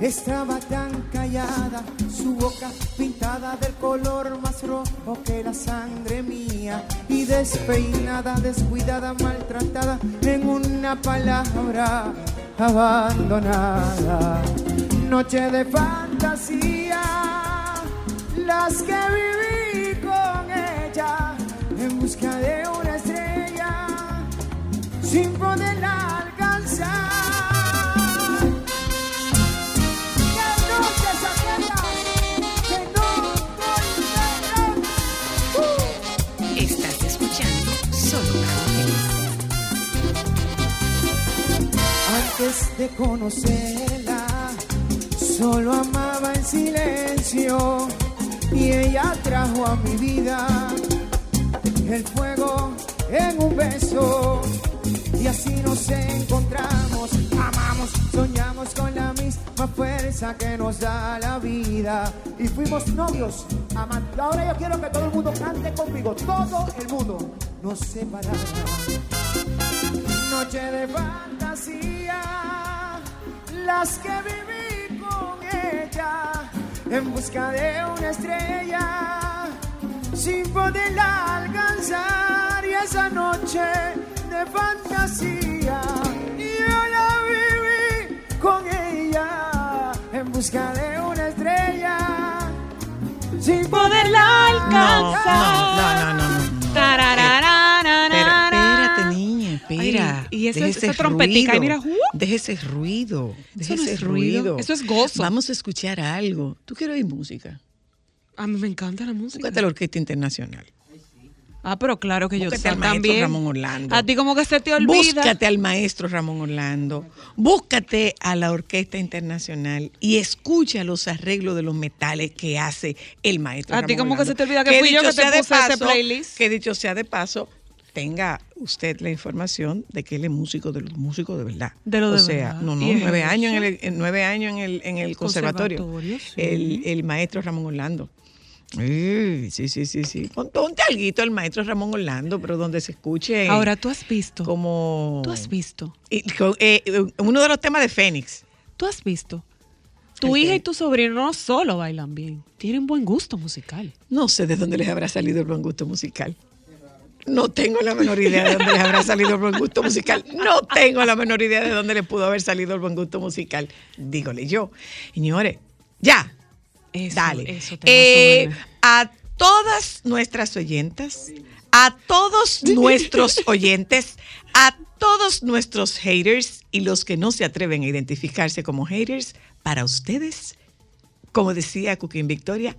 Estaba tan callada, su boca pintada del color más rojo que la sangre mía y despeinada, descuidada, maltratada en una palabra abandonada. Noche de fantasía, las que viví con ella en busca de una estrella sin poderla alcanzar. Antes de conocerla, solo amaba en silencio y ella trajo a mi vida el fuego en un beso. Y así nos encontramos, amamos, soñamos con la misma fuerza que nos da la vida. Y fuimos novios, amantes. Ahora yo quiero que todo el mundo cante conmigo, todo el mundo nos separará noche de fantasía, las que viví con ella en busca de una estrella, sin poderla alcanzar y esa noche de fantasía yo la viví con ella en busca de una estrella, sin poderla alcanzar. No, no, no, no. no. Espera. Ay, y ese- Deje esa trompetica, y mira, ¡uh! Deje ese ruido. Deje Eso no ese es ruido, ruido. eso es gozo. Vamos a escuchar algo. ¿Tú quieres oír música? A mí me encanta la música. Búscate la Orquesta Internacional. Ah, pero claro que yo Búscate sé al maestro también. Ramón Orlando. A ti como que se te olvida. Búscate al maestro Ramón Orlando, búscate a la Orquesta Internacional y escucha los arreglos de los metales que hace el maestro A ti como que se te olvida que fui yo que te puse ese paso- playlist. Que dicho sea de paso, tenga usted la información de que él es músico de los músicos de verdad. De lo o de sea, verdad. no, no, nueve años en el, en nueve años en el, en el conservatorio. Conservatorio, sí. el, el maestro Ramón Orlando. Sí, sí, sí, sí, sí. Pon- Ponte alguito el maestro Ramón Orlando, pero donde se escuche. Ahora tú has visto. como Tú has visto. y eh, uno de los temas de Fénix. Tú has visto. Tu ¿El hija y tu sobrino no solo bailan bien, tienen buen gusto musical. No sé de dónde les habrá salido el buen gusto musical. No tengo la menor idea de dónde les habrá salido el buen gusto musical. No tengo la menor idea de dónde les pudo haber salido el buen gusto musical. Dígole yo. Señores, ya. Eso, Dale. eso Eh, a todas nuestras oyentas, a todos nuestros oyentes, a todos nuestros haters y los que no se atreven a identificarse como haters, para ustedes, como decía Cooking Victoria,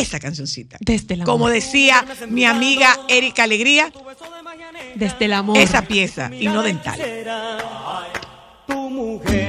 esa cancioncita. Desde el amor. Como decía mi amiga Erika Alegría, Desde el amor. esa pieza y no dental. Tu mujer,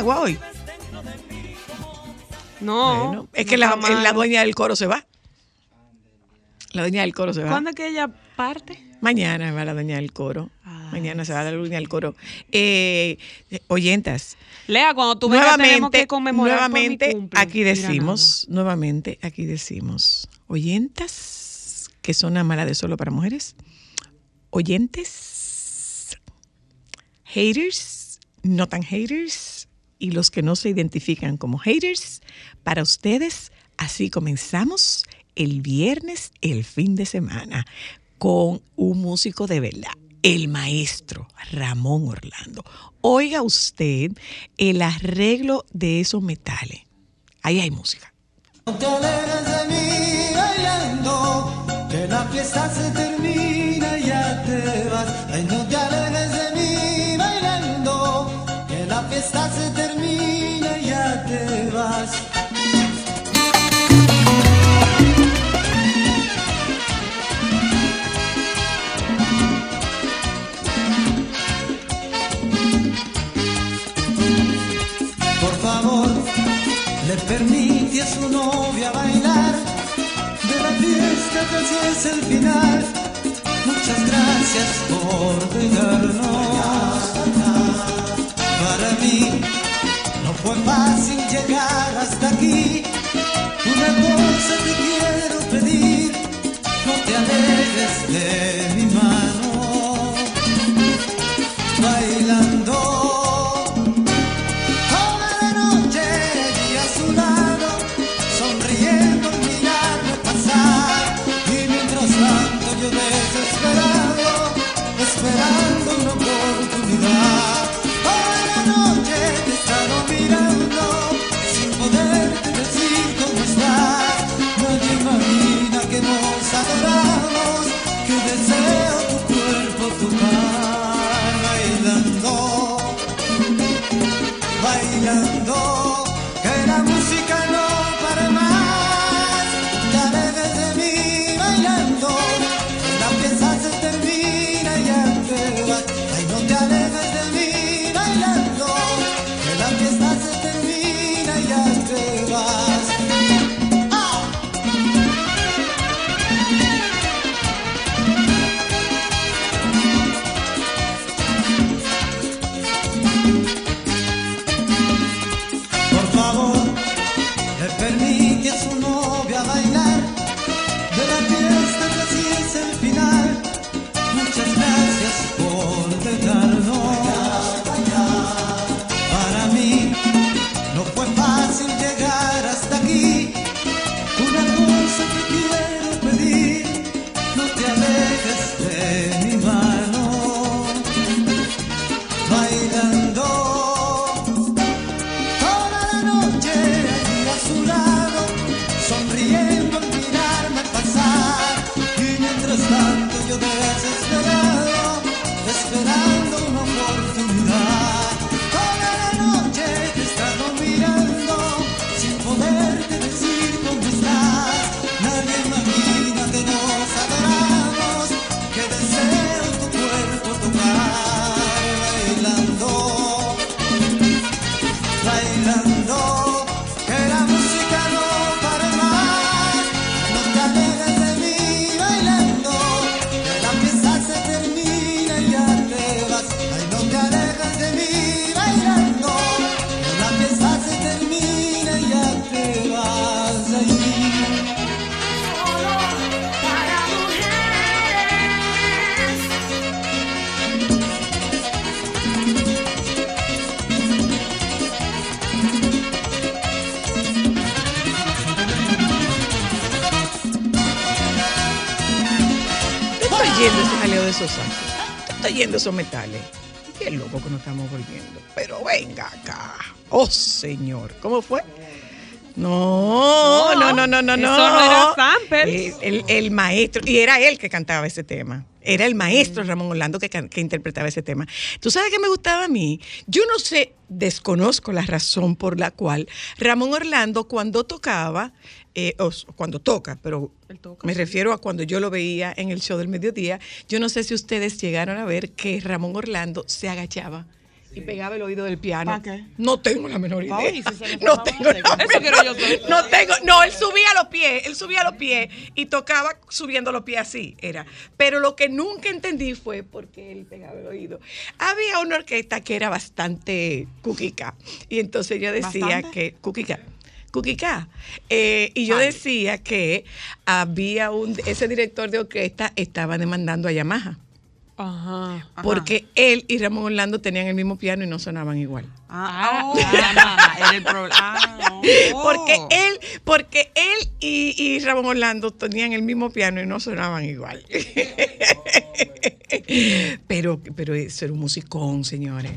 Alejandro. ¿Tú vas a Panagua hoy? No. Bueno, es que la, la dueña del coro se va. La dueña del coro se va. ¿Cuándo es que ella parte? Mañana va la dueña del coro. Ah, Mañana se va la dueña del coro. Eh, oyentas, Lea, cuando tú vengas tenemos nuevamente, que conmemorar por mi nuevamente cumple, aquí decimos, nuevamente aquí decimos, oyentas que son mala de solo para mujeres, oyentes, haters, no tan haters y los que no se identifican como haters, para ustedes así comenzamos el viernes, el fin de semana, con un músico de verdad, el maestro Ramón Orlando. Oiga usted el arreglo de esos metales. Ahí hay música. Casi es el final. Muchas gracias por dejarnos. Para mí no fue fácil llegar hasta aquí. Una cosa te quiero pedir, no te alejes de mi mano. Oh, señor. ¿Cómo fue? No, no, no, no, no, no. eso no era samples. El, el- maestro, y era él que cantaba ese tema. Era el maestro Ramón Orlando que, que interpretaba ese tema. ¿Tú sabes qué me gustaba a mí? Yo no sé, desconozco la razón por la cual Ramón Orlando cuando tocaba, eh, o cuando toca, pero me refiero a cuando yo lo veía en el show del mediodía, yo no sé si ustedes llegaron a ver que Ramón Orlando se agachaba. Y pegaba el oído del piano. No tengo la menor idea. Si no tengo la. Eso quiero yo saber. no tengo, no, él subía los pies, él subía los pies y tocaba subiendo los pies así, era. Pero lo que nunca entendí fue por qué él pegaba el oído. Había una orquesta que era bastante cuquica y entonces yo decía ¿Bastante? que cuquica. Cuquica. Eh, y yo Ay. decía que había un, ese director de orquesta estaba demandando a Yamaha. Ajá. Porque él y Ramón Orlando tenían el mismo piano y no sonaban igual. Ah, oh, ah, era el problema. Ah, oh. Porque él, porque él y, y Ramón Orlando tenían el mismo piano y no sonaban igual. pero, pero eso era un musicón, señores.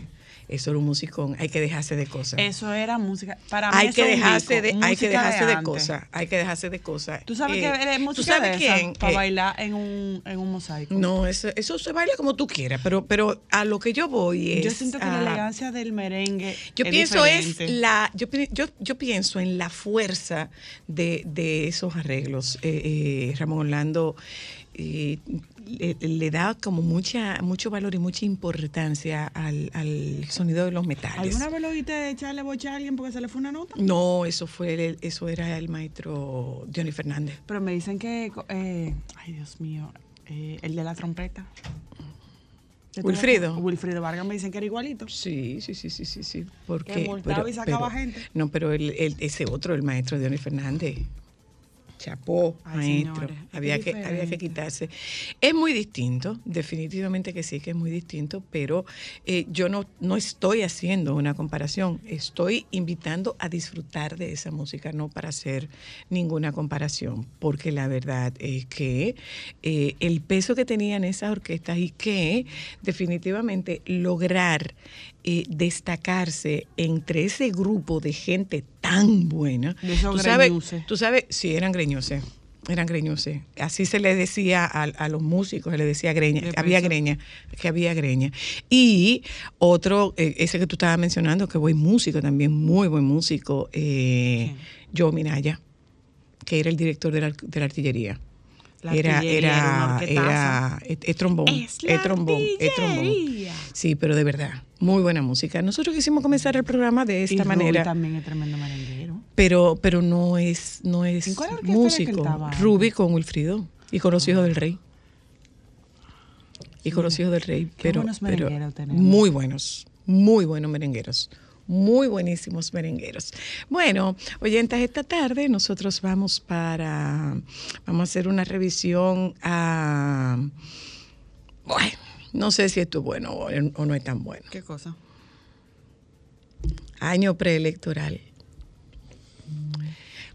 Eso era un musicón. Hay que dejarse de cosas. Eso era música. Para mí hay eso que dejarse disco, de, hay que dejarse de, cosas. Hay que dejarse de cosas. ¿Tú sabes Eh, que es ¿tú música sabes de esa? quién? Para Eh, bailar en un, en un mosaico. No, eso, eso se baila como tú quieras, pero, pero a lo que yo voy es. Yo siento que la elegancia del merengue Yo es pienso es la, yo, yo, yo pienso en la fuerza de, de esos arreglos. Eh, eh, Ramón Orlando eh, le, le da como mucha, mucho valor y mucha importancia al, al sonido de los metales. ¿Alguna vez lo oíste echarle boche a alguien porque se le fue una nota? No, eso fue el- eso era el maestro Johnny Fernández. Pero me dicen que, eh, ay Dios mío, eh, el de la trompeta. Wilfrido. Wilfrido Vargas me dicen que era igualito. Sí, sí, sí, sí, sí, sí. Porque, Que multaba y sacaba gente. No, pero el, el- ese otro, el maestro Johnny Fernández. Chapó, Ay, maestro. señores, es que había, que, había que quitarse. Es muy distinto, definitivamente que sí, que es muy distinto, pero eh, yo no, no estoy haciendo una comparación. Estoy invitando a disfrutar de esa música, no para hacer ninguna comparación, porque la verdad es que eh, el peso que tenían esas orquestas y que definitivamente lograr eh, destacarse entre ese grupo de gente tan buena. De esos tú sabes, tú sabes, sí, eran greñuses. Eran greñuses. Así se les decía a, a los músicos, se les decía greña, De había peso. greña, que había greña. Y otro, eh, ese que tú estabas mencionando, que buen músico también, muy buen músico, eh, Joe Minaya, que era el director de la, de la artillería. La era, artillería era era, es, es trombón, Es es, la trombón, es trombón. Sí, pero de verdad, muy buena música. Nosotros quisimos comenzar el programa de Y esta Rubí manera también es tremendo merenguero. pero pero no es no es ¿En cuál orquesta era que él músico? Ruby con Wilfrido y con los hijos del rey y con los hijos del rey Qué pero, buenos pero merengueros tenemos. muy buenos muy buenos merengueros muy buenísimos merengueros. Bueno, oyentes, esta tarde nosotros vamos para, vamos a hacer una revisión a, bueno, no sé si esto es bueno o, o no es tan bueno. ¿Qué cosa? Año preelectoral.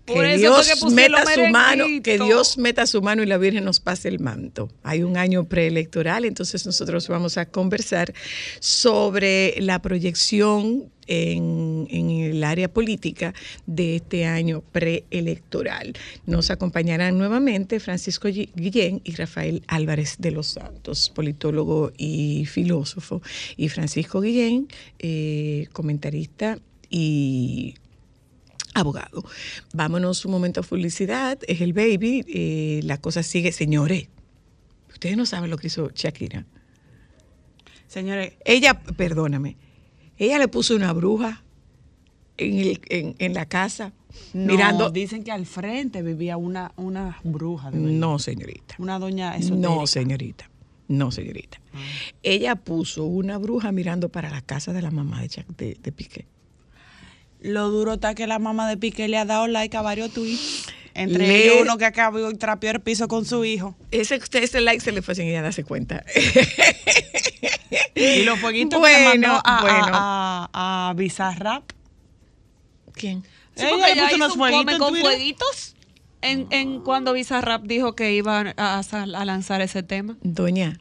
Por que eso Dios meta su mano, que. Dios meta su mano y la Virgen nos pase el manto. Hay un año preelectoral, entonces nosotros vamos a conversar sobre la proyección en, en el área política de este año preelectoral. Nos acompañarán nuevamente Francisco Gui- Guillén y Rafael Álvarez de los Santos, politólogo y filósofo, y Francisco Guillén, eh, comentarista y abogado. Vámonos un momento a publicidad, es el baby, eh, la cosa sigue, señores. Ustedes no saben lo que hizo Shakira. Señores, Ella, perdóname, ella le puso una bruja en, el- en- en la casa, no, mirando. dicen que al frente vivía una, una bruja. de. No, señorita. Una doña No, señorita. No, señorita. Ella puso una bruja mirando para la casa de la mamá de, de, de Piqué. Lo duro está que la mamá de Piqué le ha dado like a varios tweets. Entre Le- ellos uno que acabó y trapeó el piso con su hijo. Ese, ese like se le fue sin ella darse cuenta. Y los fueguitos Bueno, mandó a, bueno. a, a, a Bizarrap. ¿Quién? Sí, Ella porque ella hizo unos un fueguitos con fueguitos. en, en cuando Bizarrap dijo que iba a, a lanzar ese tema. Doña,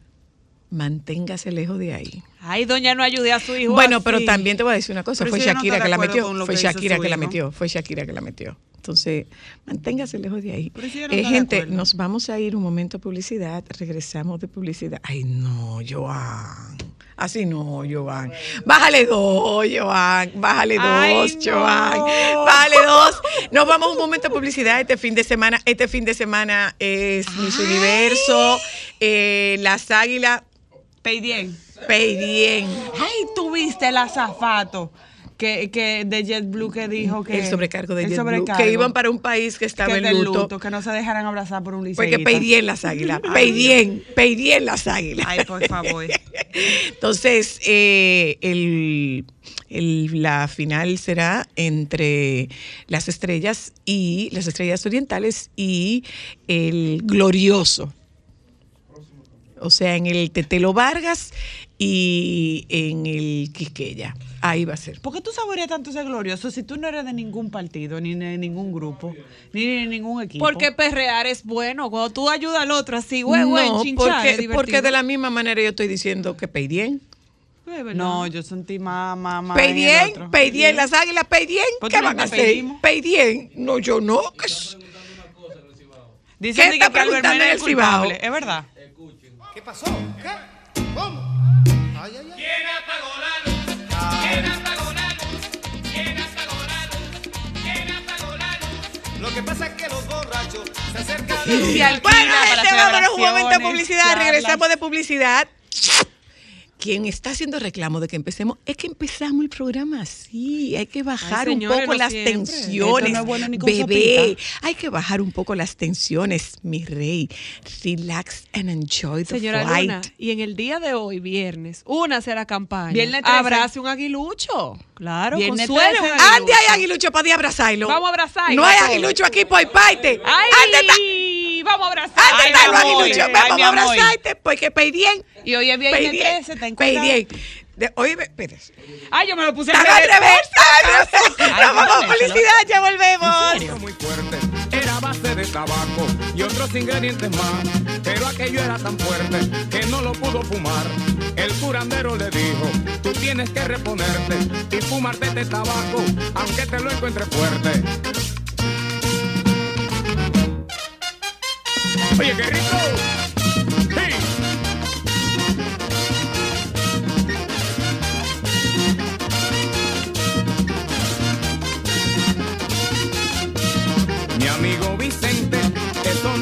manténgase lejos de ahí. Ay, doña no ayude a su hijo. Bueno, pero también te voy a decir una cosa, fue Shakira que la metió, fue Shakira que la metió, fue Shakira que la metió. Entonces, manténgase lejos de ahí. Eh, gente, nos vamos a ir un momento a publicidad, regresamos de publicidad. Ay, no, Joan. Así no, Joan. Bájale dos, Joan. Bájale dos, Joan. No. Bájale dos. Nos vamos un momento a publicidad este fin de semana. Este fin de semana es Miss Universo, eh, Las Águilas. Pay Payden. Ay, tuviste el azafato. Que, que, de JetBlue que dijo que el sobrecargo de JetBlue que iban para un país que estaba en luto, que no se dejaran abrazar por un liceísta porque pedían las águilas pedían pedían las águilas ay por favor entonces eh, el, la final será entre las estrellas y las estrellas orientales y el glorioso o sea, en el Tetelo Vargas y en el Quisqueya. Ahí va a ser. ¿Por qué tú saboreas tanto ese glorioso si tú no eres de ningún partido, ni de ningún grupo, ni de ningún equipo? Porque perrear es bueno. Cuando tú ayudas al otro así, güey, güey, no, porque, de la misma manera yo estoy diciendo que Peidien. No, yo sentí más, más, más Peidien. Peidien, las águilas, Peidien. ¿Por ¿Qué van a hacer? Peidien. No, yo no. que Dicen ¿Qué de está que Albert preguntando Mena en es el Cibao? culpable, ¿es verdad? ¿Qué pasó? ¿Qué? ¿Cómo? Ay, ay, ay. Lo que pasa es que los borrachos se acercan Se alquila Bueno, para gente, vámonos un momento a publicidad. charlas. Regresamos de publicidad. Quien está haciendo reclamo de que empecemos, es que empezamos el programa así. Hay que bajar Ay, un poco las siempre. tensiones. No bueno Bebé, sopita. hay que bajar un poco las tensiones, mi rey. Relax and enjoy the Señora flight. Luna, y en el día de hoy, viernes, únase a la campaña. Viernes 13. Abrace un aguilucho. Claro, Viernes consuele un 13. aguilucho. Ande hay aguilucho para abrazarlo. Vamos a abrazarlo No hay aguilucho aquí por parte. ¡Ay! Vamos a abrazar. ¿Dónde Ay, está ay, Vamos a abrazarte porque Peidien. Y hoy es viernes Peidien. 13, ten cuidado. Peidien. De, oye, espérate. Ay, yo me lo puse ¡Están al revés! ¡Están al revés! Vamos publicidad, ya volvemos. ¿En muy fuerte. Era base de tabaco y otros ingredientes más. Pero aquello era tan fuerte que no lo pudo fumar. El curandero le dijo, tú tienes que reponerte y fumarte este tabaco, aunque te lo encuentres fuerte. Oye, qué rico.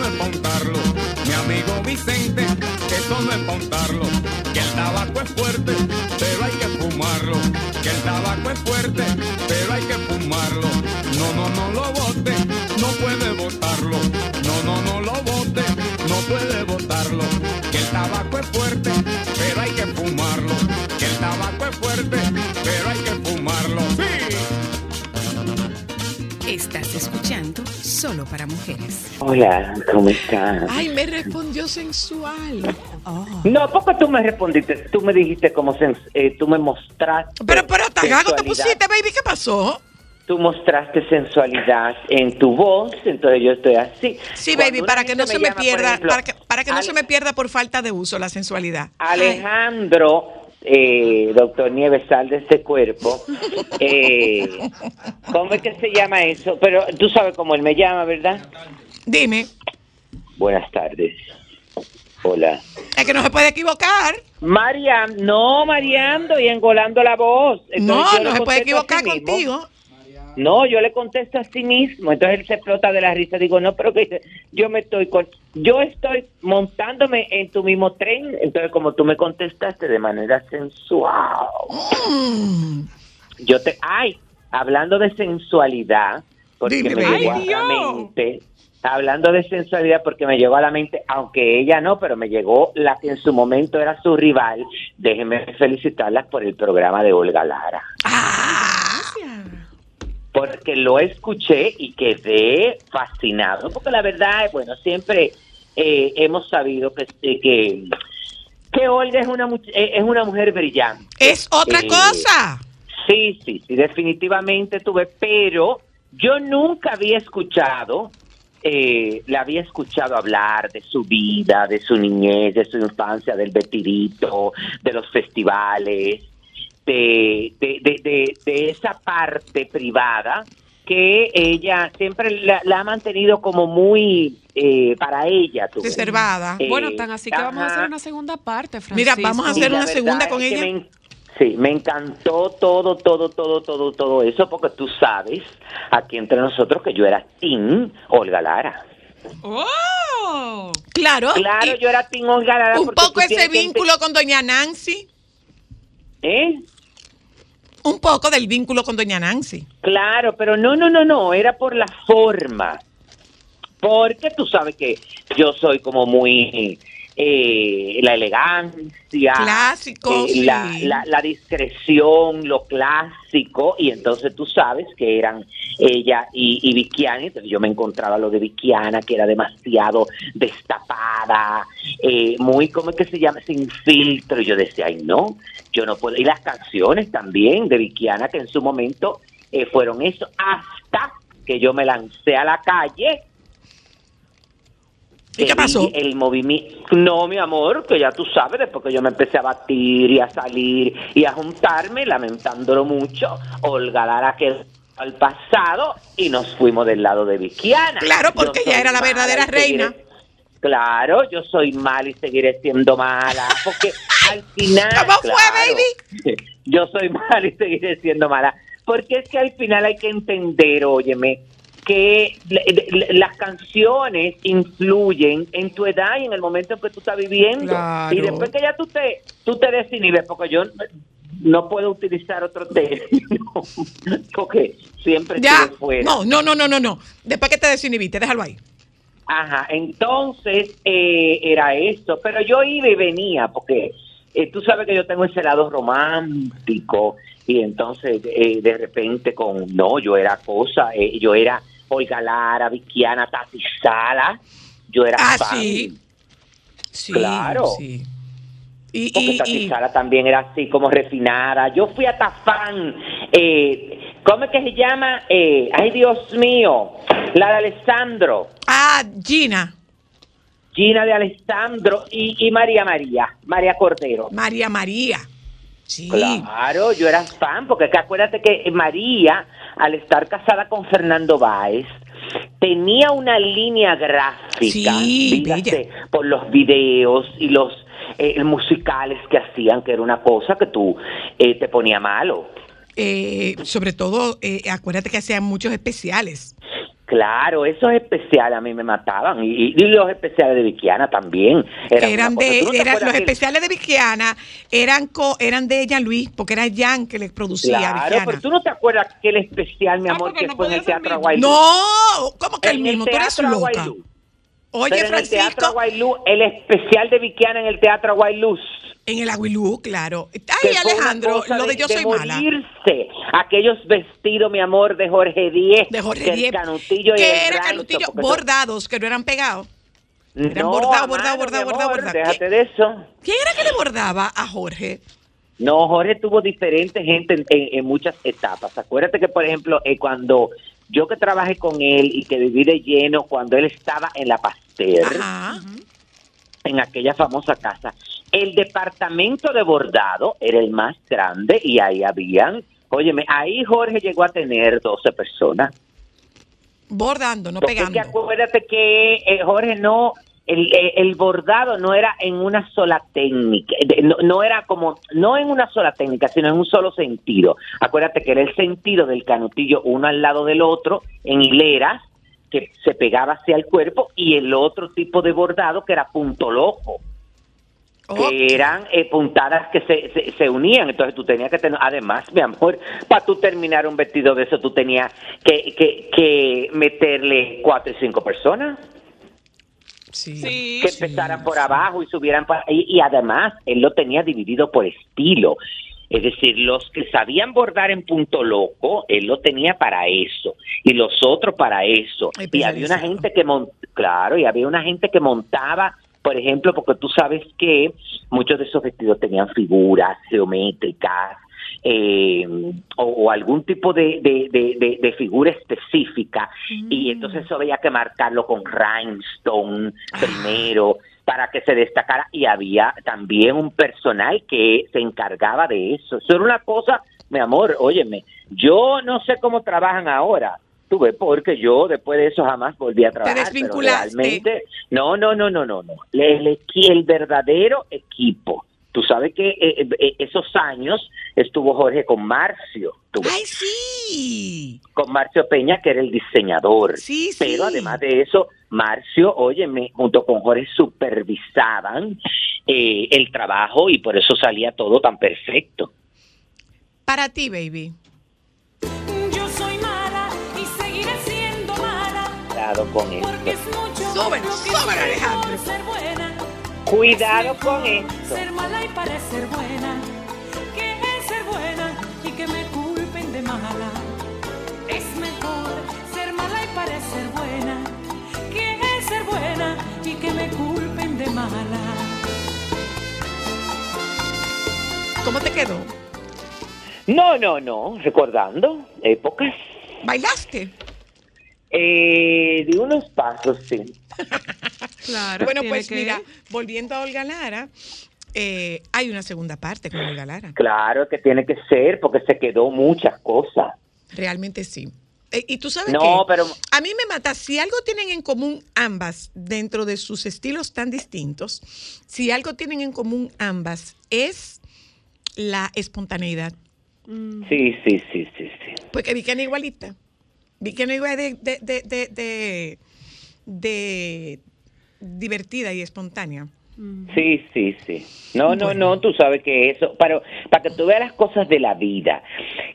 No es montarlo. Mi amigo Vicente, eso no es montarlo. Que el tabaco es fuerte, pero hay que fumarlo. Que el tabaco es fuerte, pero hay que fumarlo. No, no, no lo bote, no puede botarlo. No, no, no lo bote, no puede botarlo. Que el tabaco es fuerte, pero hay que fumarlo. Que el tabaco es fuerte, pero hay que fumarlo. Estás escuchando Solo para Mujeres. Hola, ¿cómo estás? Ay, me respondió sensual. No, porque tú me respondiste, tú me dijiste como sens- eh, tú me mostraste. Pero, pero tagado te pusiste, baby, ¿qué pasó? Tú mostraste sensualidad en tu voz, entonces yo estoy así. Sí, Cuando baby, para que no se me llama, pierda, ejemplo, para que, para que no Ale- se me pierda por falta de uso la sensualidad. Alejandro, eh, doctor Nieves, sal de este cuerpo. Eh, ¿Cómo es que se llama eso? Pero tú sabes cómo él me llama, ¿verdad? Dime, Buenas tardes. Hola. es que no se puede equivocar. Mariam, no, Mariam, estoy engolando la voz. Entonces No, no se puede equivocar sí contigo. No, yo le contesto a sí mismo. Entonces él se explota de la risa. Digo, no, pero que yo me estoy con, yo estoy montándome en tu mismo tren. Entonces, como tú me contestaste de manera sensual, Mm. yo te, ay, hablando de sensualidad, porque Dime, me llegó Ay, a la mente. Hablando de sensualidad, porque me llegó a la mente, aunque ella no, pero me llegó la que en su momento era su rival. Déjenme felicitarlas por el programa de Olga Lara. Ah, porque lo escuché y quedé fascinado, porque la verdad, bueno, siempre eh, hemos sabido que, eh, que, que Olga es una, eh, es una mujer brillante. es otra Eh, cosa. Sí, sí, sí, definitivamente tuve, pero yo nunca había escuchado eh, la había escuchado hablar de su vida, de su niñez, de su infancia, del vestidito, de los festivales, de, de, de, de- de esa parte privada que ella siempre la, la ha mantenido como muy eh, para ella. tú. Reservada. Eh, Bueno, tan así que vamos a hacer una segunda parte, Francisco. Mira, vamos a hacer una segunda con ella. me sí, me encantó todo, todo, todo, todo, todo eso, porque tú sabes, aquí entre nosotros, que yo era Tim Olga Lara. ¡Oh! Claro. Claro, yo era Tim Olga Lara. un poco ese vínculo con doña Nancy. ¿Eh? Un poco del vínculo con doña Nancy. Claro, pero no, no, no, no, era por la forma. Porque tú sabes que yo soy como muy eh, la elegancia, Clásico, eh, sí. la, la discreción, lo clásico, y entonces tú sabes que eran ella y, y Vickiana, entonces yo me encontraba lo de Vickiana, que era demasiado destapada, eh, muy, ¿cómo es que se llama? Sin filtro, y yo decía, ay no, yo no puedo, y las canciones también de Vickiana, que en su momento eh, fueron eso, hasta que yo me lancé a la calle ¿Y qué pasó? El movimiento. No, mi amor, que ya tú sabes, después que yo me empecé a batir y a salir y a juntarme, lamentándolo mucho, Olga Lara quedó al pasado y nos fuimos del lado de Vickiana. Claro, porque ella era la verdadera seguiré- reina. Claro, yo soy mala y seguiré siendo mala, porque al final... ¿Cómo fue, baby? Yo soy mala y seguiré siendo mala, porque es que al final hay que entender, óyeme, que las canciones influyen en tu edad y en el momento en que tú estás viviendo. Claro. Y después que ya tú te, tú te desinhibes, porque yo no puedo utilizar otro término, porque siempre Ya. fuera. No, no, no, no, no, no. Después que te desinhibiste, déjalo ahí. Ajá, entonces eh, era eso, pero yo iba y venía, porque eh, tú sabes que yo tengo ese lado romántico, y entonces eh, de repente con, no, yo era cosa, eh, yo era Olga Lara, Vickiana, Tati Sala, yo era Ah, fan, sí. Sí, Claro. sí. Y, porque y, Tati y- Sala también era así como refinada, yo fui hasta fan, eh, ¿cómo es que se llama? Eh, ay Dios mío, la de Alessandro. ah, Gina, Gina de Alessandro y, y María María, María Cordero. María María. Sí. Claro, yo era fan, porque que acuérdate que María, al estar casada con Fernando Báez, tenía una línea gráfica, Sí, dígase, por los videos y los eh, musicales que hacían, que era una cosa que tú eh, te ponía malo. Eh, sobre todo, eh, acuérdate que hacían muchos especiales. Claro, esos especiales a mí me mataban, y, y los especiales de Vickiana también. Eran, de, ¿Tú no eran- los especiales de Vickiana eran co, eran de ella Luis, porque era Jan que le producía Claro, Vickiana. pero tú no te acuerdas que el especial, mi amor, que no fue en el Teatro. Aguaylú. No, ¿cómo que el mismo? Tú eres loca. Aguaylú. Oye, Pero en el Teatro Francisco, Aguaylú, el especial de Vickiana en el Teatro Aguaylú. en el Aguilú, claro. Ay, Alejandro, lo de Yo Soy Mala. morirse. Aquellos vestidos, mi amor, de Jorge Díez. De Jorge Díez. Canutillo y que era rancho, canutillo, bordados, que no eran pegados. eran No, bordado, a bordado, mano, bordado, mi bordado, amor, bordado. Déjate de eso. ¿Quién era que le bordaba a Jorge? No, Jorge tuvo diferente gente en, en- en muchas etapas. Acuérdate que, por ejemplo, eh, cuando yo que trabajé con él y que viví de lleno, cuando él estaba en la Pasteur, Ajá. en aquella famosa casa, el departamento de bordado era el más grande y ahí habían, óyeme, ahí Jorge llegó a tener 12 personas. Bordando, no es que pegando. acuérdate que eh, Jorge no, el, el- bordado no era en una sola técnica, no, no era como, no en una sola técnica, sino en un solo sentido. Acuérdate que era el sentido del canutillo uno al lado del otro, en hileras, que se pegaba hacia el cuerpo, y el otro tipo de bordado que era punto loco que eran eh, puntadas que se, se, se unían. Entonces tú tenías que tener, además, mi amor, para tú terminar un vestido de eso, tú tenías que, que, que meterle cuatro y cinco personas Sí. Sí. que empezaran por abajo y subieran por ahí. Y además, él lo tenía dividido por estilo. Es decir, los que sabían bordar en punto loco, él lo tenía para eso. Y los otros para eso. Y había una gente que claro, y había una gente que montaba, por ejemplo, porque tú sabes que muchos de esos vestidos tenían figuras geométricas, eh, o, o algún tipo de, de- de- figura específica y entonces eso había que marcarlo con rhinestone primero para que se destacara y había también un personal que se encargaba de eso. Eso era una cosa, mi amor, óyeme, yo no sé cómo trabajan ahora. Tuve porque yo después de eso jamás volví a trabajar. pero desvinculaste. realmente, no, no, no, no, no, no. El, equi- el verdadero equipo. Tú sabes que eh, eh, esos años estuvo Jorge con Marcio. ¡Ay, sí! con Marcio Peña, que era el diseñador. Sí, sí. Pero además de eso, Marcio, óyeme, junto con Jorge supervisaban eh, el trabajo y por eso salía todo tan perfecto. Para ti, baby. Yo soy mala y seguiré siendo mala. Cuidado con Porque esto. es mucho Súbelo, súbelo, Alejandro. Cuidado con esto. Ser mala y parecer buena. Que es ser buena y que me culpen de mala. Es mejor ser mala y parecer buena. Que es ser buena y que me culpen de mala. ¿Cómo te quedó? No, no, no, recordando épocas. ¿Bailaste? Eh, de unos pasos, sí. Claro. bueno, pues que- mira, volviendo a Olga Lara, eh, hay una segunda parte con Olga Lara. Claro que tiene que ser porque se quedó muchas cosas. Realmente sí. Eh, y tú sabes No, qué? pero A mí me mata, si algo tienen en común ambas, dentro de sus estilos tan distintos, si algo tienen en común ambas, es la espontaneidad. sí, sí, sí, sí, sí. Porque vi que era igualita. Vi que no igual de, de, de, de, de- de divertida y espontánea. Sí, sí, sí. No, no, no, tú sabes que eso, pero para que tú veas las cosas de la vida,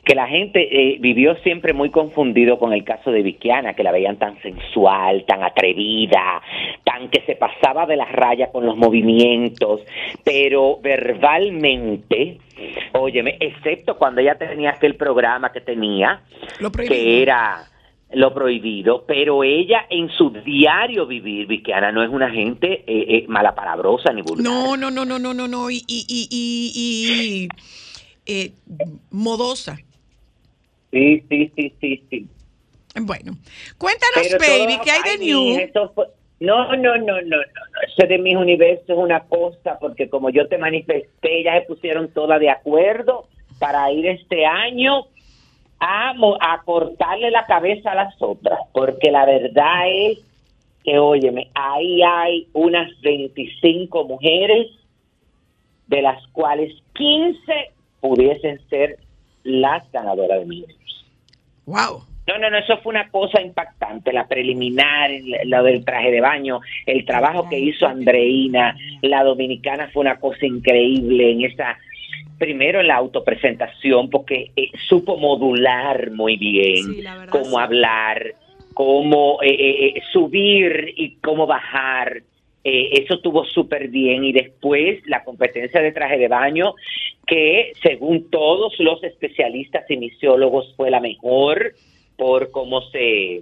que la gente eh, vivió siempre muy confundido con el caso de Vikiana, que la veían tan sensual, tan atrevida, tan que se pasaba de las rayas con los movimientos, pero verbalmente, óyeme, excepto cuando ella tenía aquel programa que tenía, Lo que era lo prohibido, pero ella en su diario vivir, Vikiana no es una gente eh, eh, malapalabrosa ni vulgar. No, no, no, no, no, no, no. Y, y, y, y- y, eh, modosa. Sí, sí, sí, sí, sí. Bueno, cuéntanos, Pero baby, todo- ¿qué hay de new? eso fue- no, no, no, no, no. Eso de mis universos es una cosa, porque como yo te manifesté, ya se pusieron todas de acuerdo para ir este año a, a cortarle la cabeza a las otras, porque la verdad es que, óyeme, ahí hay unas 25 mujeres, de las cuales 15 pudiesen ser las ganadoras de mi Wow. no, no, no, eso fue una cosa impactante, la preliminar, el- lo del traje de baño, el trabajo que hizo Andreina, la dominicana fue una cosa increíble en esa, primero en la autopresentación, porque eh, supo modular muy bien Sí, cómo sí. hablar, cómo eh, eh, eh, subir y cómo bajar. Eh, eso estuvo súper bien y después la competencia de traje de baño que según todos los especialistas y misiólogos fue la mejor por cómo se,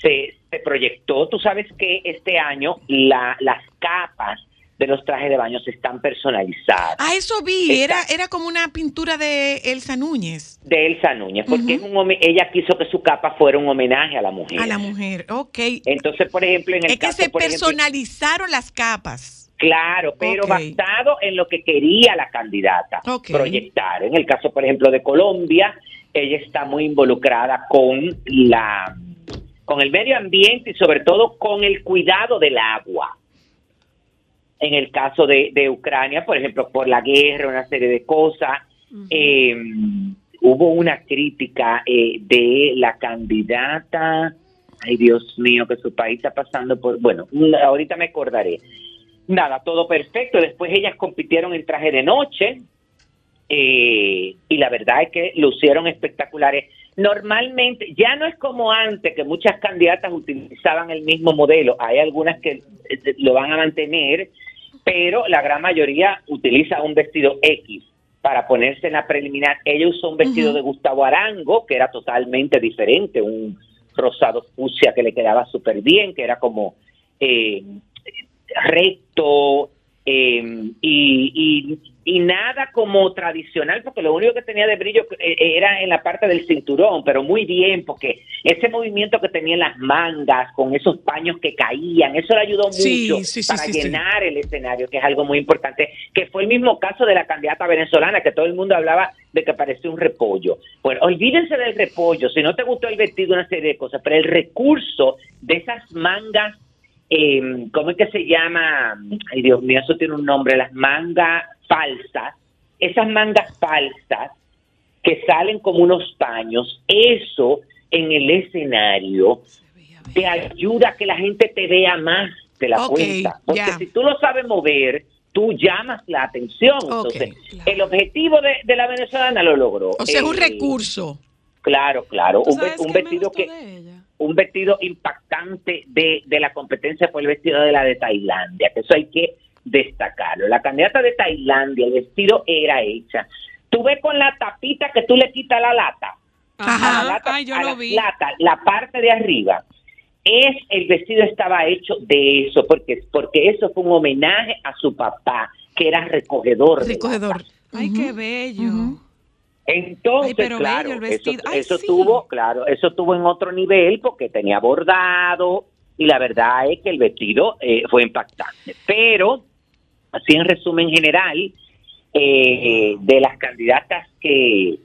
se, se proyectó. Tú sabes que este año la, las capas de los trajes de baño se están personalizadas. Ah, eso vi, Está- era, era como una pintura de Elsa Núñez De Elsa Núñez, porque es un ella quiso que su capa fuera un homenaje a la mujer. a la mujer. Ok. Entonces, por ejemplo, en el Es que caso, se por ejemplo, personalizaron las capas. Claro, pero basado en lo que quería la candidata proyectar. En el caso, por ejemplo, de Colombia, ella está muy involucrada con la con el medio ambiente y sobre todo con el cuidado del agua. En el caso de, de Ucrania, por ejemplo, por la guerra, una serie de cosas, eh, hubo una crítica eh, de la candidata, ay Dios mío, que su país está pasando por, bueno, ahorita me acordaré. Nada, todo perfecto. Después ellas compitieron en traje de noche eh, y la verdad es que lucieron espectaculares. Normalmente, ya no es como antes, que muchas candidatas utilizaban el mismo modelo. Hay algunas que eh, lo van a mantener, pero la gran mayoría utiliza un vestido X para ponerse en la preliminar. Ella usó un vestido de Gustavo Arango, que era totalmente diferente, un rosado fucsia que le quedaba súper bien, que era como eh, recto, eh, y, y, y nada como tradicional, porque lo único que tenía de brillo eh, era en la parte del cinturón, pero muy bien, porque ese movimiento que tenía en las mangas, con esos paños que caían, eso le ayudó Sí, mucho sí, sí, para llenar el escenario, que es algo muy importante, que fue el mismo caso de la candidata venezolana, que todo el mundo hablaba de que parecía un repollo. Bueno, olvídense del repollo, si no te gustó el vestido, una serie de cosas, pero el recurso de esas mangas, eh, ¿cómo es que se llama? Ay, Dios mío, eso tiene un nombre, las mangas falsas, esas mangas falsas que salen como unos paños, eso en el escenario te ayuda a que la gente te vea más de la Ok, cuenta. Porque si tú lo sabes mover, tú llamas la atención. Entonces, el objetivo de, de la venezolana lo logró. O sea, es un Eh, recurso. Claro, claro. ¿Tú Un, vestido que de un vestido impactante de, de la competencia fue el vestido de la de Tailandia, que eso hay que destacarlo. La candidata de Tailandia, el vestido era hecha. Tú ves con la tapita que tú le quitas la lata. Ajá. a la lata, Ay, yo a lo la vi. lata, la parte de arriba. Es el vestido estaba hecho de eso, porque, porque eso fue un homenaje a su papá, que era recogedor. de Recogedor. Ay, qué bello. Entonces, Ay, pero claro, bello el vestido. eso, Ay, eso sí. tuvo, claro, eso tuvo en otro nivel porque tenía bordado y la verdad es que el vestido eh, fue impactante. Pero, así en resumen general, eh, de las candidatas que,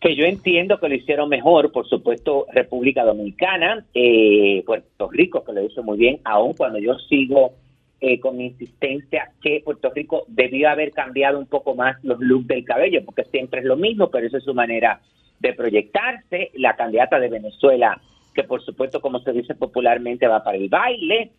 que yo entiendo que lo hicieron mejor, por supuesto, República Dominicana, eh, Puerto Rico, que lo hizo muy bien, aun cuando yo sigo eh, con insistencia que Puerto Rico debió haber cambiado un poco más los looks del cabello, porque siempre es lo mismo, pero esa es su manera de proyectarse. La candidata de Venezuela, que por supuesto, como se dice popularmente, va para el baile.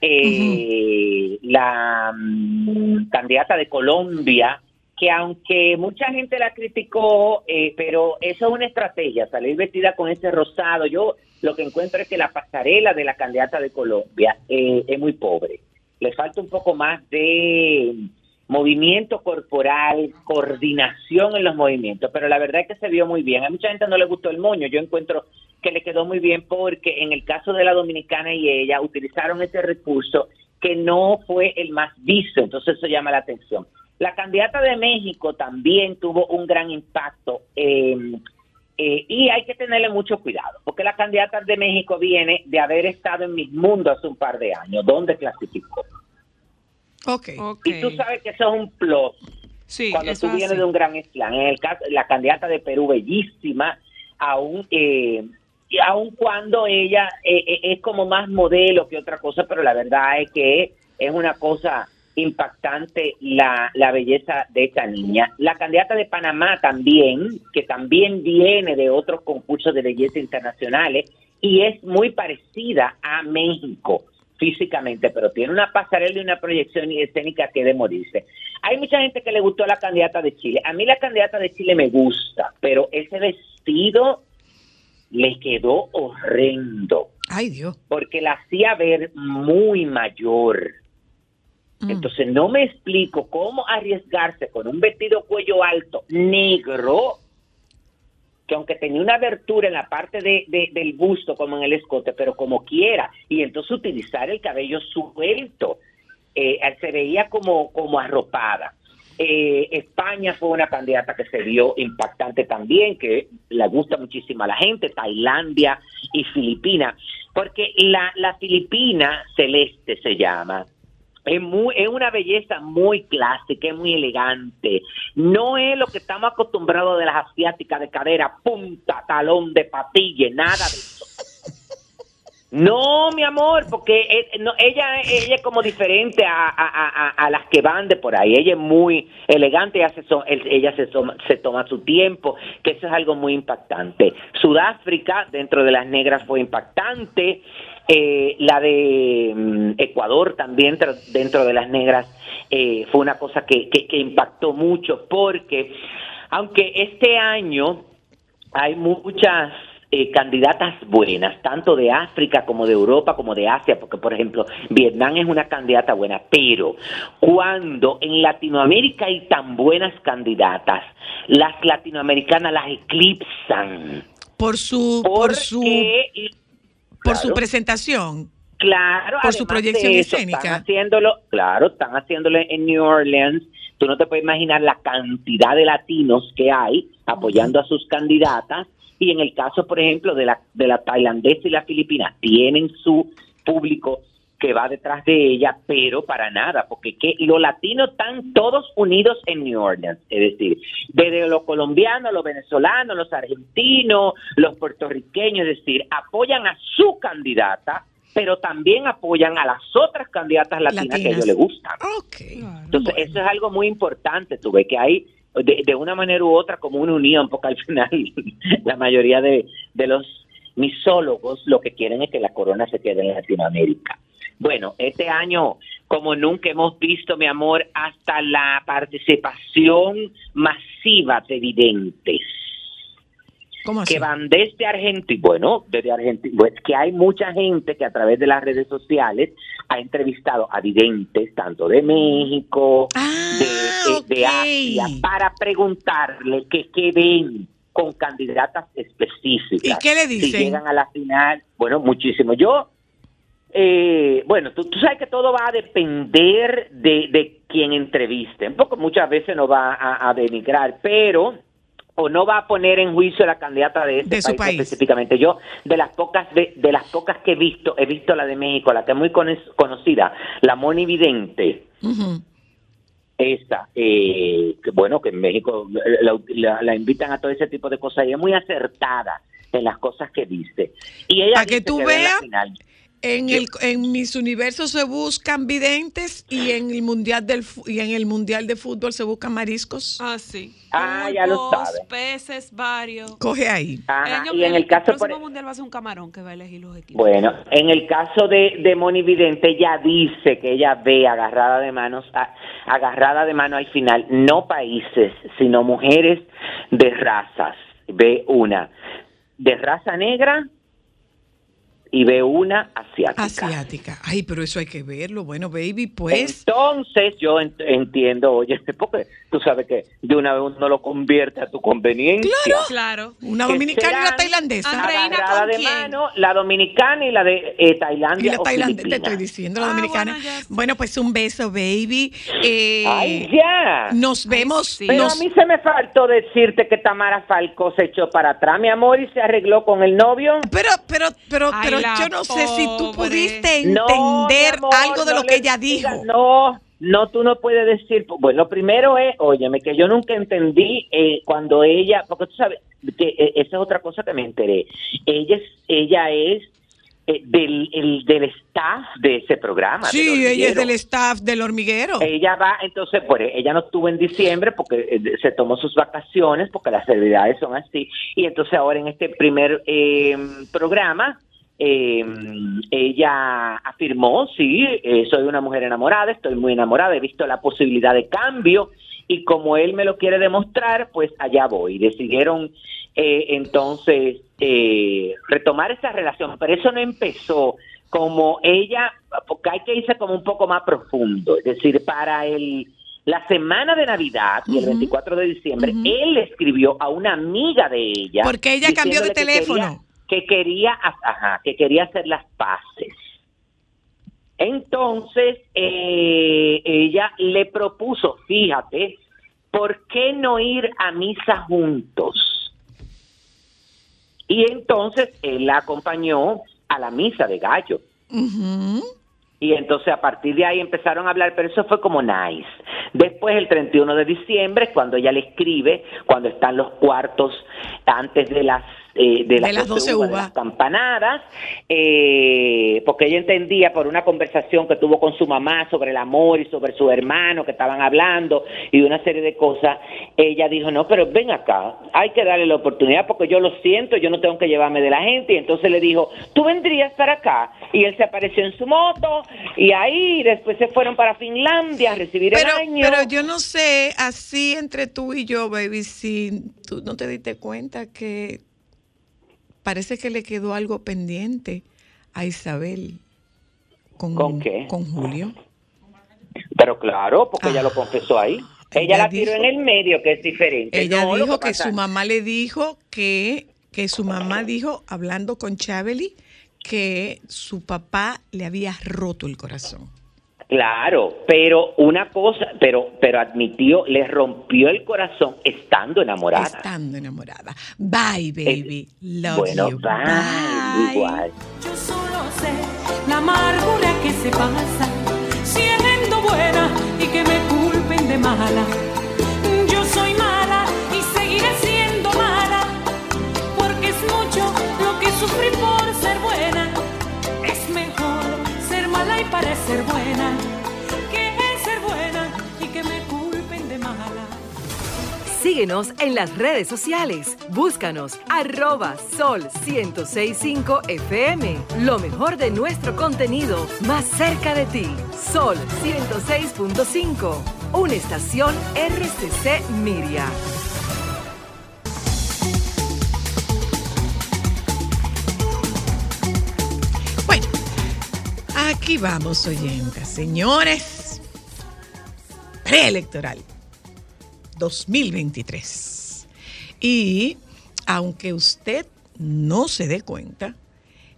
Eh, La mm, candidata de Colombia, que aunque mucha gente la criticó, eh, pero eso es una estrategia, salir vestida con ese rosado. Yo lo que encuentro es que la pasarela de la candidata de Colombia eh, es muy pobre. Le falta un poco más de movimiento corporal, coordinación en los movimientos, pero la verdad es que se vio muy bien. A mucha gente no le gustó el moño, yo encuentro que le quedó muy bien porque en el caso de la dominicana y ella utilizaron ese recurso que no fue el más visto, entonces eso llama la atención. La candidata de México también tuvo un gran impacto eh, eh, y hay que tenerle mucho cuidado, porque la candidata de México viene de haber estado en Miss Mundo hace un par de años, donde clasificó. Ok. Ok. Y tú sabes que eso es un plus Sí, cuando tú es vienes así. de un gran slam. En el caso, la candidata de Perú, bellísima, aún, eh, y aun cuando ella eh, eh, es como más modelo que otra cosa, pero la verdad es que es una cosa impactante la, la belleza de esta niña. La candidata de Panamá también, que también viene de otros concursos de belleza internacionales y es muy parecida a México físicamente, pero tiene una pasarela y una proyección escénica que de morirse. Hay mucha gente que le gustó la candidata de Chile. A mí la candidata de Chile me gusta, pero ese vestido le quedó horrendo Ay, Dios. porque la hacía ver muy mayor. Mm. Entonces no me explico cómo arriesgarse con un vestido cuello alto negro, que aunque tenía una abertura en la parte de, de- del busto como en el escote, pero como quiera, y entonces utilizar el cabello suelto, eh, se veía como, como arropada. Eh, España fue una candidata que se vio impactante también, que le gusta muchísimo a la gente, Tailandia y Filipinas, porque la, la Filipina celeste se llama, es, muy, es una belleza muy clásica, es muy elegante. No es lo que estamos acostumbrados de las asiáticas de cadera, punta, talón de patilla, nada de eso. No, mi amor, porque ella, ella es como diferente a, a- a- a- las que van de por ahí. Ella es muy elegante, ella, se, ella se, se toma su tiempo, que eso es algo muy impactante. Sudáfrica, dentro de las negras, fue impactante. Eh, la de mm, Ecuador también, dentro de las negras, eh, fue una cosa que, que, que impactó mucho, porque aunque este año hay muchas eh, candidatas buenas, tanto de África como de Europa, como de Asia, porque por ejemplo Vietnam es una candidata buena, pero cuando en Latinoamérica hay tan buenas candidatas, las latinoamericanas las eclipsan. Por su, por su, Por su presentación. Claro, Por su proyección eso, escénica. Están haciéndolo, claro, están haciéndolo en New Orleans. Tú no te puedes imaginar la cantidad de latinos que hay apoyando a sus candidatas. Y en el caso, por ejemplo, de la, de la tailandesa y la filipina, tienen su público que va detrás de ella, pero para nada, porque que los latinos están todos unidos en New Orleans, es decir, desde los colombianos, los venezolanos, los argentinos, los puertorriqueños, es decir, apoyan a su candidata, pero también apoyan a las otras candidatas latinas, que a ellos les gustan. Entonces, eso es algo muy importante, tú ves que hay de, de una manera u otra como una unión, porque al final la mayoría de, de los misólogos lo que quieren es que la corona se quede en Latinoamérica. Bueno, este año, como nunca hemos visto, mi amor, hasta la participación masiva de videntes ¿Cómo así? que van desde Argentina, bueno, desde Argentina, pues que hay mucha gente que a través de las redes sociales ha entrevistado a videntes, tanto de México, Ah, de, ok. Asia, para preguntarle que qué ven con candidatas específicas. ¿Y qué le Si dicen? llegan a la final, bueno, muchísimo. Yo, eh, bueno, tú, tú sabes que todo va a depender de, de quien entreviste. Un poco muchas veces no va a, a denigrar, pero o no va a poner en juicio la candidata de este De su país, específicamente. Yo de las pocas de, de las pocas que he visto, he visto la de México, la que es muy cono- conocida, la Moni Vidente. Ujú. Esa, eh, que bueno, que en México la, la- la invitan a todo ese tipo de cosas y es muy acertada en las cosas que dice. Y ella que dice tú en la veas. En el en mis universos se buscan videntes y en el mundial del y en el mundial de fútbol se buscan mariscos. Ah, sí. Ah, ya lo Pulpos, sabe. peces, varios. Coge ahí. Ajá, El año y en el caso, por- próximo mundial va a ser un camarón que va a elegir los equipos. bueno, en el caso de, de Moni Vidente, ella dice que ella ve agarrada de manos, a- agarrada de mano al final, no países, sino mujeres de razas. Ve una de raza negra y ve una asiática. Asiática. Ay, pero eso hay que verlo. Bueno, baby, pues. Entonces yo ent- entiendo, oye, porque tú sabes que de una vez uno lo convierte a tu conveniencia. Claro. Una que dominicana y una tailandesa. Andreina, Agarrada ¿con de quién? mano, la dominicana y la de eh, Tailandia Y la tailandesa, te estoy diciendo, la Ah, dominicana. bueno, ya sé. Bueno, pues un beso, baby. Eh, Ay, ya. Nos Ay, vemos. sí. Pero nos- a mí se me faltó decirte que Tamara Falcó se echó para atrás, mi amor, y se arregló con el novio. Pero, pero, pero, Ay, pero la yo no sé si tú pudiste entender amor, algo de no lo que ella dijo. No, no, tú no puedes decir. Bueno, primero es, óyeme, que yo nunca entendí eh, cuando ella, porque tú sabes, que eh, esa es otra cosa que me enteré. Ella es, ella es eh, del, el- del staff de ese programa. Sí, ella es del staff del hormiguero. Ella va, entonces, pues ella no estuvo en diciembre porque eh, se tomó sus vacaciones, porque las celebridades son así. Y entonces ahora en este primer eh, programa, eh, ella afirmó, sí, eh, soy una mujer enamorada, estoy muy enamorada, he visto la posibilidad de cambio y como él me lo quiere demostrar, pues allá voy. Decidieron eh, entonces eh, retomar esa relación, pero eso no empezó como ella, porque hay que irse como un poco más profundo, es decir, para el la semana de Navidad y el Ujú. 24 de diciembre, él escribió a una amiga de ella. Porque ella cambió de que teléfono. quería- Que quería, ajá, que quería hacer las paces. Entonces, eh, ella le propuso, fíjate, ¿por qué no ir a misa juntos? Y entonces él la acompañó a la misa de gallo. Y entonces a partir de ahí empezaron a hablar, pero eso fue como nice. Después, el 31 de diciembre, cuando ella le escribe, cuando están los cuartos antes de las eh, de las, las 12 uvas, de uvas. las campanadas, eh, porque ella entendía por una conversación que tuvo con su mamá sobre el amor y sobre su hermano que estaban hablando y una serie de cosas, ella dijo, no, pero ven acá, hay que darle la oportunidad porque yo lo siento, yo no tengo que llevarme de la gente y entonces le dijo, tú vendrías para acá y él se apareció en su moto y ahí después se fueron para Finlandia a recibir Pero, el año. pero yo no sé, así entre tú y yo, baby, si tú no te diste cuenta que parece que le quedó algo pendiente a Isabel con, ¿Con qué? con Julio. Pero claro, porque ella Ah, lo confesó ahí. Ella, ella la tiró dijo- en el medio, que es diferente. Ella No, dijo que, pasa- su mamá le dijo que, que su mamá dijo, hablando con Chabeli, que su papá le había roto el corazón. Claro, pero una cosa, pero pero admitió, le rompió el corazón estando enamorada. Estando enamorada. Bye, baby. Love bueno, you. bye, igual. Yo solo sé la amargura que se pasa siendo buena y que me culpen de mala. Yo soy mala y seguiré siendo mala porque es mucho lo que sufrí ser y parecer buena que ser buena y que me culpen de mala. Síguenos en las redes sociales. Búscanos arroba sol 1065 FM. Lo mejor de nuestro contenido más cerca de ti. Sol 106.5. Una estación RCC Miria. Aquí vamos, oyentas. Señores, preelectoral 2023. Y aunque usted no se dé cuenta,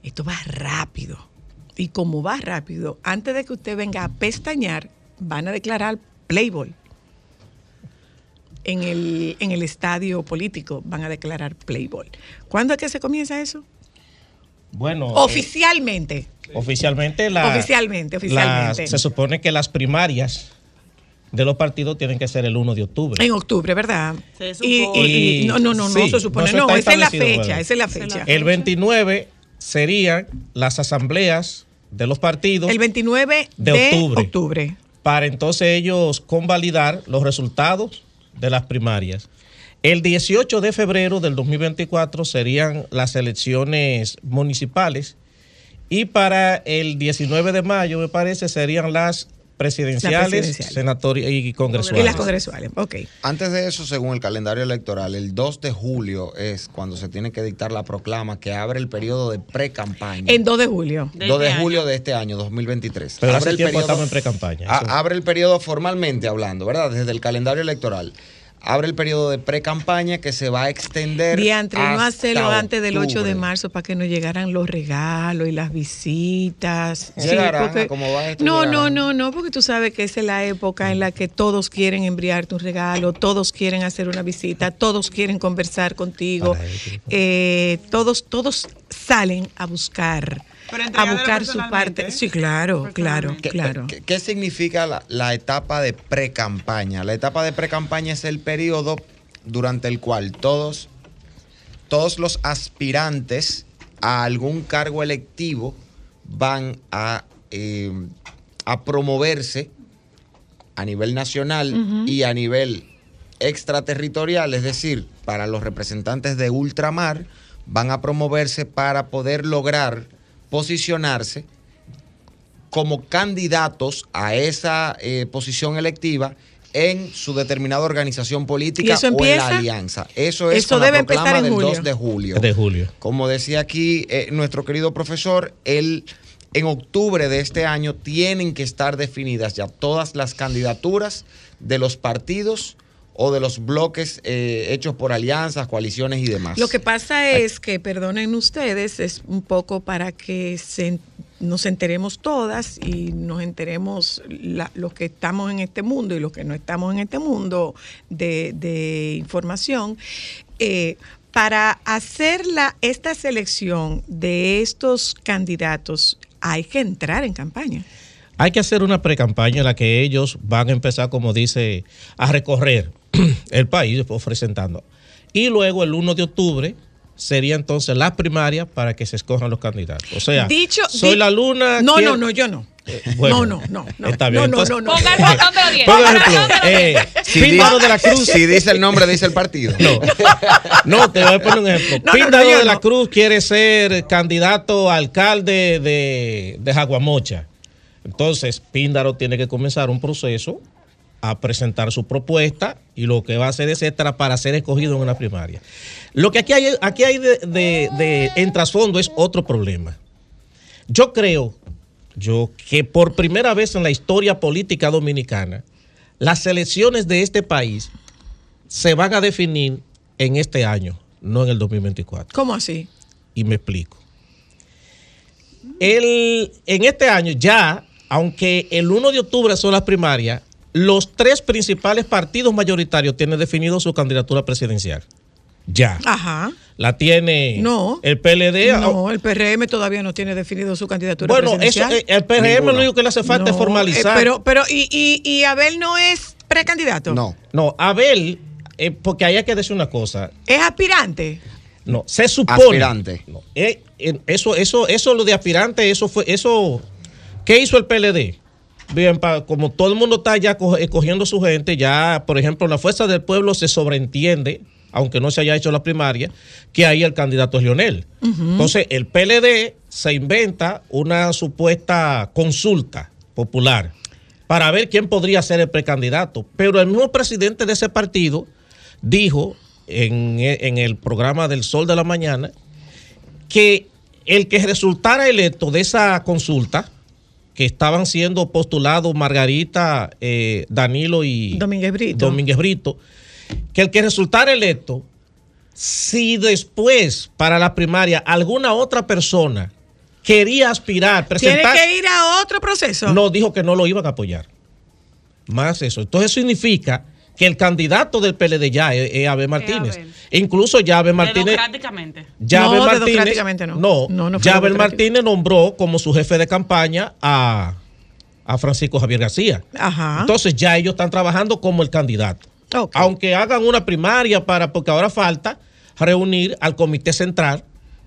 esto va rápido. Y como va rápido, antes de que usted venga a pestañear, van a declarar Playboy. En el, en el estadio político van a declarar Playboy. ¿Cuándo es que se comienza eso? Bueno, eh, Oficialmente. la Oficialmente, oficialmente. la- se supone que las primarias de los partidos tienen que ser el 1 de octubre. En octubre, ¿verdad? Se Y, supone. y- y- no, no, no, no Sí, se supone. No, está esa es la fecha, bueno. esa es la fecha. El 29 serían las asambleas de los partidos El 29 de, de octubre. octubre. para entonces ellos convalidar los resultados de las primarias. El 18 de febrero del 2024 serían las elecciones municipales y para el 19 de mayo, me parece, serían las presidenciales, senatoriales y congresuales. Y las congresuales. Ok. Antes de eso, según el calendario electoral, el 2 de julio es cuando se tiene que dictar la proclama que abre el periodo de pre-campaña. En 2 de julio. 2 de julio de este año, 2023. Pero abre hace el tiempo periodo, estamos en pre-campaña. a- eso- abre el periodo formalmente hablando, ¿verdad? Desde el calendario electoral. Abre el periodo de pre-campaña que se va a extender. Diantre, no hacerlo antes del 8 de marzo para que nos llegaran los regalos y las visitas. Llegarán, a como va esto, no, no, no, no, porque tú sabes que esa es la época en la que todos quieren enviarte un regalo, todos quieren hacer una visita, todos quieren conversar contigo, eh, todos, todos salen a buscar, Pero a buscar su parte. ¿eh? Sí, claro, claro, ¿Qué, claro. qué- qué significa la, la etapa de pre-campaña? La etapa de pre-campaña es el periodo durante el cual todos, todos los aspirantes a algún cargo electivo van a, eh, a promoverse a nivel nacional y a nivel extraterritorial, es decir, para los representantes de ultramar, van a promoverse para poder lograr posicionarse como candidatos a esa eh, posición electiva en su determinada organización política ¿Y eso o en la alianza. Eso es Eso con la debe proclama empezar en del julio. 2 de julio. de julio. Como decía aquí eh, nuestro querido profesor, él, en octubre de este año tienen que estar definidas ya todas las candidaturas de los partidos o de los bloques eh, hechos por alianzas, coaliciones y demás. Lo que pasa es que, perdonen ustedes, es un poco para que se- nos enteremos todas y nos enteremos la- los que estamos en este mundo y los que no estamos en este mundo de, de información. eh, para hacer la, esta selección de estos candidatos hay que entrar en campaña. Hay que hacer una pre-campaña en la que ellos van a empezar, como dice, a recorrer el país ofreciendo. Y luego el 1 de octubre sería entonces la primaria para que se escojan los candidatos. O sea, Dicho, soy di- la luna. No, quiero- no, no, yo no. Eh, bueno, no, no, no, no. Está No, bien. no, entonces- no, no. Ponga el botón de los diez. Por ejemplo, eh, Si, Píndaro de la Cruz. si dice el nombre, dice el partido. No, no, te voy a poner un ejemplo. No, no, Píndaro de la. Cruz quiere ser candidato a alcalde de, de Jaguamocha. Entonces, Píndaro tiene que comenzar un proceso a presentar su propuesta y lo que va a hacer, etcétera, para ser escogido en una primaria. Lo que aquí hay, aquí hay de, de- de- en trasfondo es otro problema. Yo creo yo que por primera vez en la historia política dominicana, las elecciones de este país se van a definir en este año, no en el 2024. ¿Cómo así? Y me explico. el, en este año ya, aunque el 1 de octubre son las primarias, los tres principales partidos mayoritarios tienen definido su candidatura presidencial. Ya. Ajá. La tiene No. el PLD. No, el PRM todavía no tiene definido su candidatura Bueno, eso, presidencial. eh, el PRM lo único que le hace falta es No, formalizar. eh, pero, pero, ¿y, y, y Abel no es precandidato? No. No, Abel, eh, porque ahí hay que decir una cosa. ¿Es aspirante? No, se supone. Aspirante. No, eh, eso, eso, eso, lo de aspirante, eso fue, eso. ¿Qué hizo el PLD? Bien, como todo el mundo está ya co- escogiendo su gente, ya, por ejemplo, la fuerza del pueblo se sobreentiende, aunque no se haya hecho la primaria, que ahí el candidato es Lionel. Entonces, el PLD se inventa una supuesta consulta popular para ver quién podría ser el precandidato. Pero el mismo presidente de ese partido dijo en, en el programa del Sol de la Mañana que el que resultara electo de esa consulta, que estaban siendo postulados Margarita, eh, Danilo y Domínguez Brito. Domínguez Brito, que el que resultara electo, si después para la primaria alguna otra persona quería aspirar, Tiene presentar, que ir a otro proceso. no dijo que no lo iban a apoyar. Más eso. Entonces eso significa que el candidato del PLD ya es, es Abel Martínez. Abel. Incluso ya Abel Martínez. Democráticamente. No, Martínez, democráticamente no. no, No, democrático. Martínez nombró como su jefe de campaña a, a Francisco Javier García. Ajá. Entonces ya ellos están trabajando como el candidato. Aunque hagan una primaria para, porque ahora falta reunir al comité central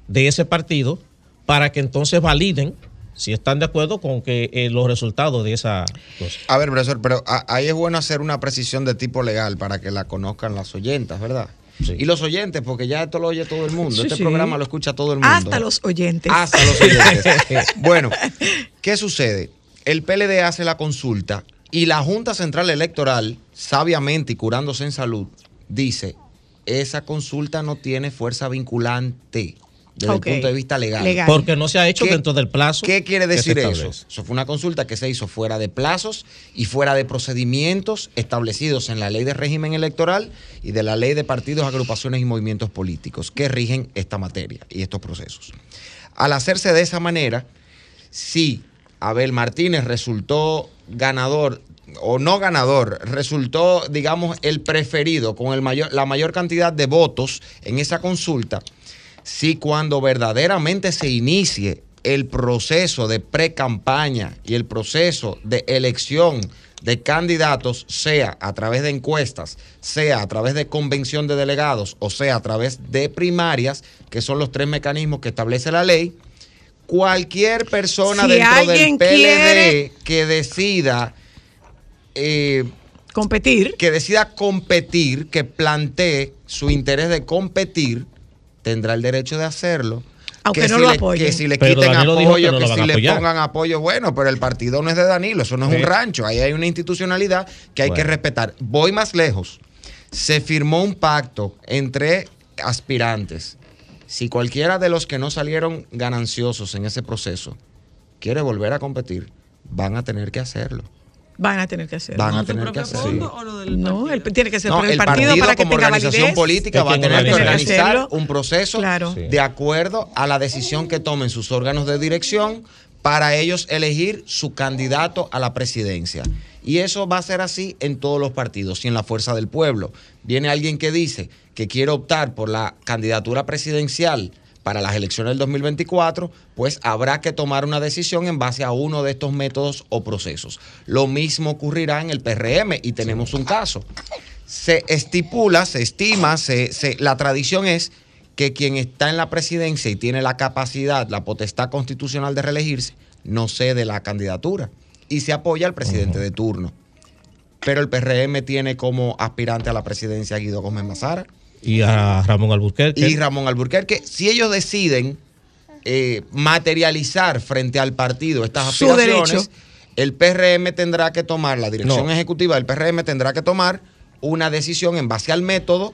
de ese partido para que entonces validen si están de acuerdo con que eh, los resultados de esa cosa. A ver, profesor, pero a- ahí es bueno hacer una precisión de tipo legal para que la conozcan las oyentas, ¿verdad? Sí. Y los oyentes, porque ya esto lo oye todo el mundo. Sí, este sí. programa lo escucha todo el mundo. Hasta los oyentes. Hasta los oyentes. bueno, ¿qué sucede? El PLD hace la consulta y la Junta Central Electoral, sabiamente y curándose en salud, dice, esa consulta no tiene fuerza vinculante desde el punto de vista legal. Legal. Porque no se ha hecho ¿Qué- dentro del plazo. ¿Qué quiere decir eso? Eso fue una consulta que se hizo fuera de plazos y fuera de procedimientos establecidos en la ley de régimen electoral y de la ley de partidos, agrupaciones y movimientos políticos que rigen esta materia y estos procesos. Al hacerse de esa manera, si Abel Martínez resultó ganador o no ganador, resultó, digamos, el preferido con el mayor, la mayor cantidad de votos en esa consulta, si cuando verdaderamente se inicie el proceso de pre-campaña y el proceso de elección de candidatos, sea a través de encuestas, sea a través de convención de delegados o sea a través de primarias, que son los tres mecanismos que establece la ley, cualquier persona Si dentro del PLD quiere- que decida eh, Competir. que decida competir, que plantee su interés de competir, tendrá el derecho de hacerlo. Aunque que no si lo le, apoyen. Que si le Pero quiten Danilo dijo que apoyo, no que, si le pongan apoyo, bueno, pero el partido no es de Danilo, eso no es Sí. un rancho, ahí hay una institucionalidad que hay que respetar. Voy más lejos. Se firmó un pacto entre aspirantes. Si cualquiera de los que no salieron gananciosos en ese proceso quiere volver a competir, van a tener que hacerlo. Van a tener que hacerlo. Van a ¿Con su tener que propio hacerlo. fondo o lo del No, el- tiene que ser No, por el, el partido, partido, para que como tenga organización validez. política va a tener que organiza. organizar Hacerlo. un proceso Claro. Sí. de acuerdo a la decisión que tomen sus órganos de dirección para ellos elegir su candidato a la presidencia. Y eso va a ser así en todos los partidos y en la fuerza del pueblo. Viene alguien que dice que quiere optar por la candidatura presidencial para las elecciones del 2024, pues habrá que tomar una decisión en base a uno de estos métodos o procesos. Lo mismo ocurrirá en el PRM y tenemos un caso. Se estipula, se estima, se, se- la tradición es que quien está en la presidencia y tiene la capacidad, la potestad constitucional de reelegirse, no cede la candidatura y se apoya al presidente de turno. Pero el PRM tiene como aspirante a la presidencia a Guido Gómez Mazara Y a Ramón Alburquerque. y Ramón Alburquerque. Si ellos deciden eh, materializar frente al partido estas Su aspiraciones, derecho. el PRM tendrá que tomar, la dirección No. ejecutiva del PRM tendrá que tomar una decisión en base al método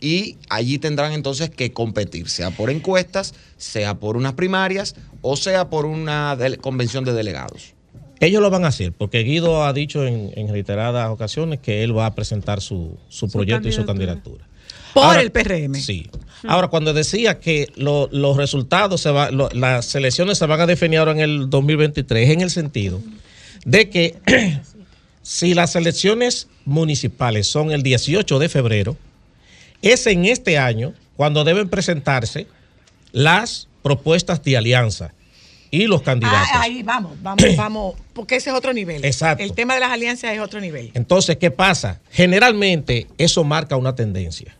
y allí tendrán entonces que competir, sea por encuestas, sea por unas primarias o sea por una convención de delegados. Ellos lo van a hacer, porque Guido ha dicho en, en reiteradas ocasiones que él va a presentar su, su proyecto y su candidatura. Por Ahora, el PRM. Sí. Ahora, cuando decía que lo- los resultados, se va, lo- las elecciones se van a definir ahora en el 2023, en el sentido de que si las elecciones municipales son el 18 de febrero, es en este año cuando deben presentarse las propuestas de alianza y los candidatos. Ah, ahí vamos, vamos, vamos, porque ese es otro nivel. Exacto. El tema de las alianzas es otro nivel. Entonces, ¿qué pasa? Generalmente eso marca una tendencia.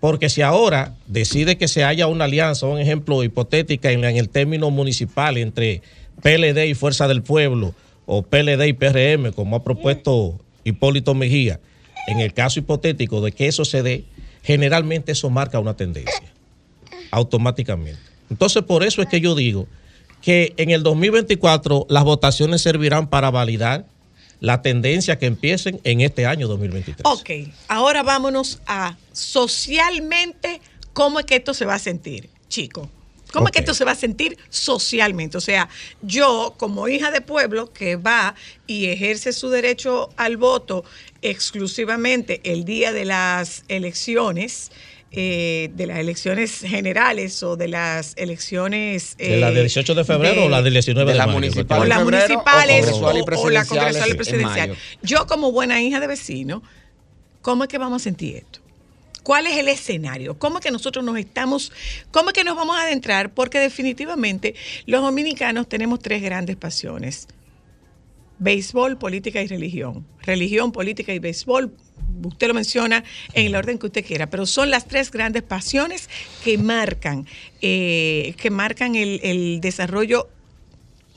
Porque si ahora decide que se haya una alianza, un ejemplo hipotética en, en el término municipal entre PLD y Fuerza del Pueblo o PLD y PRM, como ha propuesto Hipólito Mejía, en el caso hipotético de que eso se dé, generalmente eso marca una tendencia, automáticamente. Entonces, por eso es que yo digo que en el 2024 las votaciones servirán para validar la tendencia que empiecen en este año 2023. Ok, ahora vámonos a socialmente, ¿cómo es que esto se va a sentir, chico? ¿Cómo es que esto se va a sentir socialmente? O sea, yo como hija de pueblo que va y ejerce su derecho al voto exclusivamente el día de las elecciones, eh, de las elecciones generales o de las elecciones... ¿De la del 18 de febrero o la del 19 de, de la mayo? municipal o las o municipales o, o la congresual y presidencial. Yo como buena hija de vecino, ¿cómo es que vamos a sentir esto? ¿Cuál es el escenario? ¿Cómo es que nosotros nos estamos, cómo es que nos vamos a adentrar? Porque definitivamente los dominicanos tenemos tres grandes pasiones. Béisbol, política y religión. Religión, política y béisbol. Usted lo menciona en el orden que usted quiera, pero son las tres grandes pasiones que marcan, eh, que marcan el, el desarrollo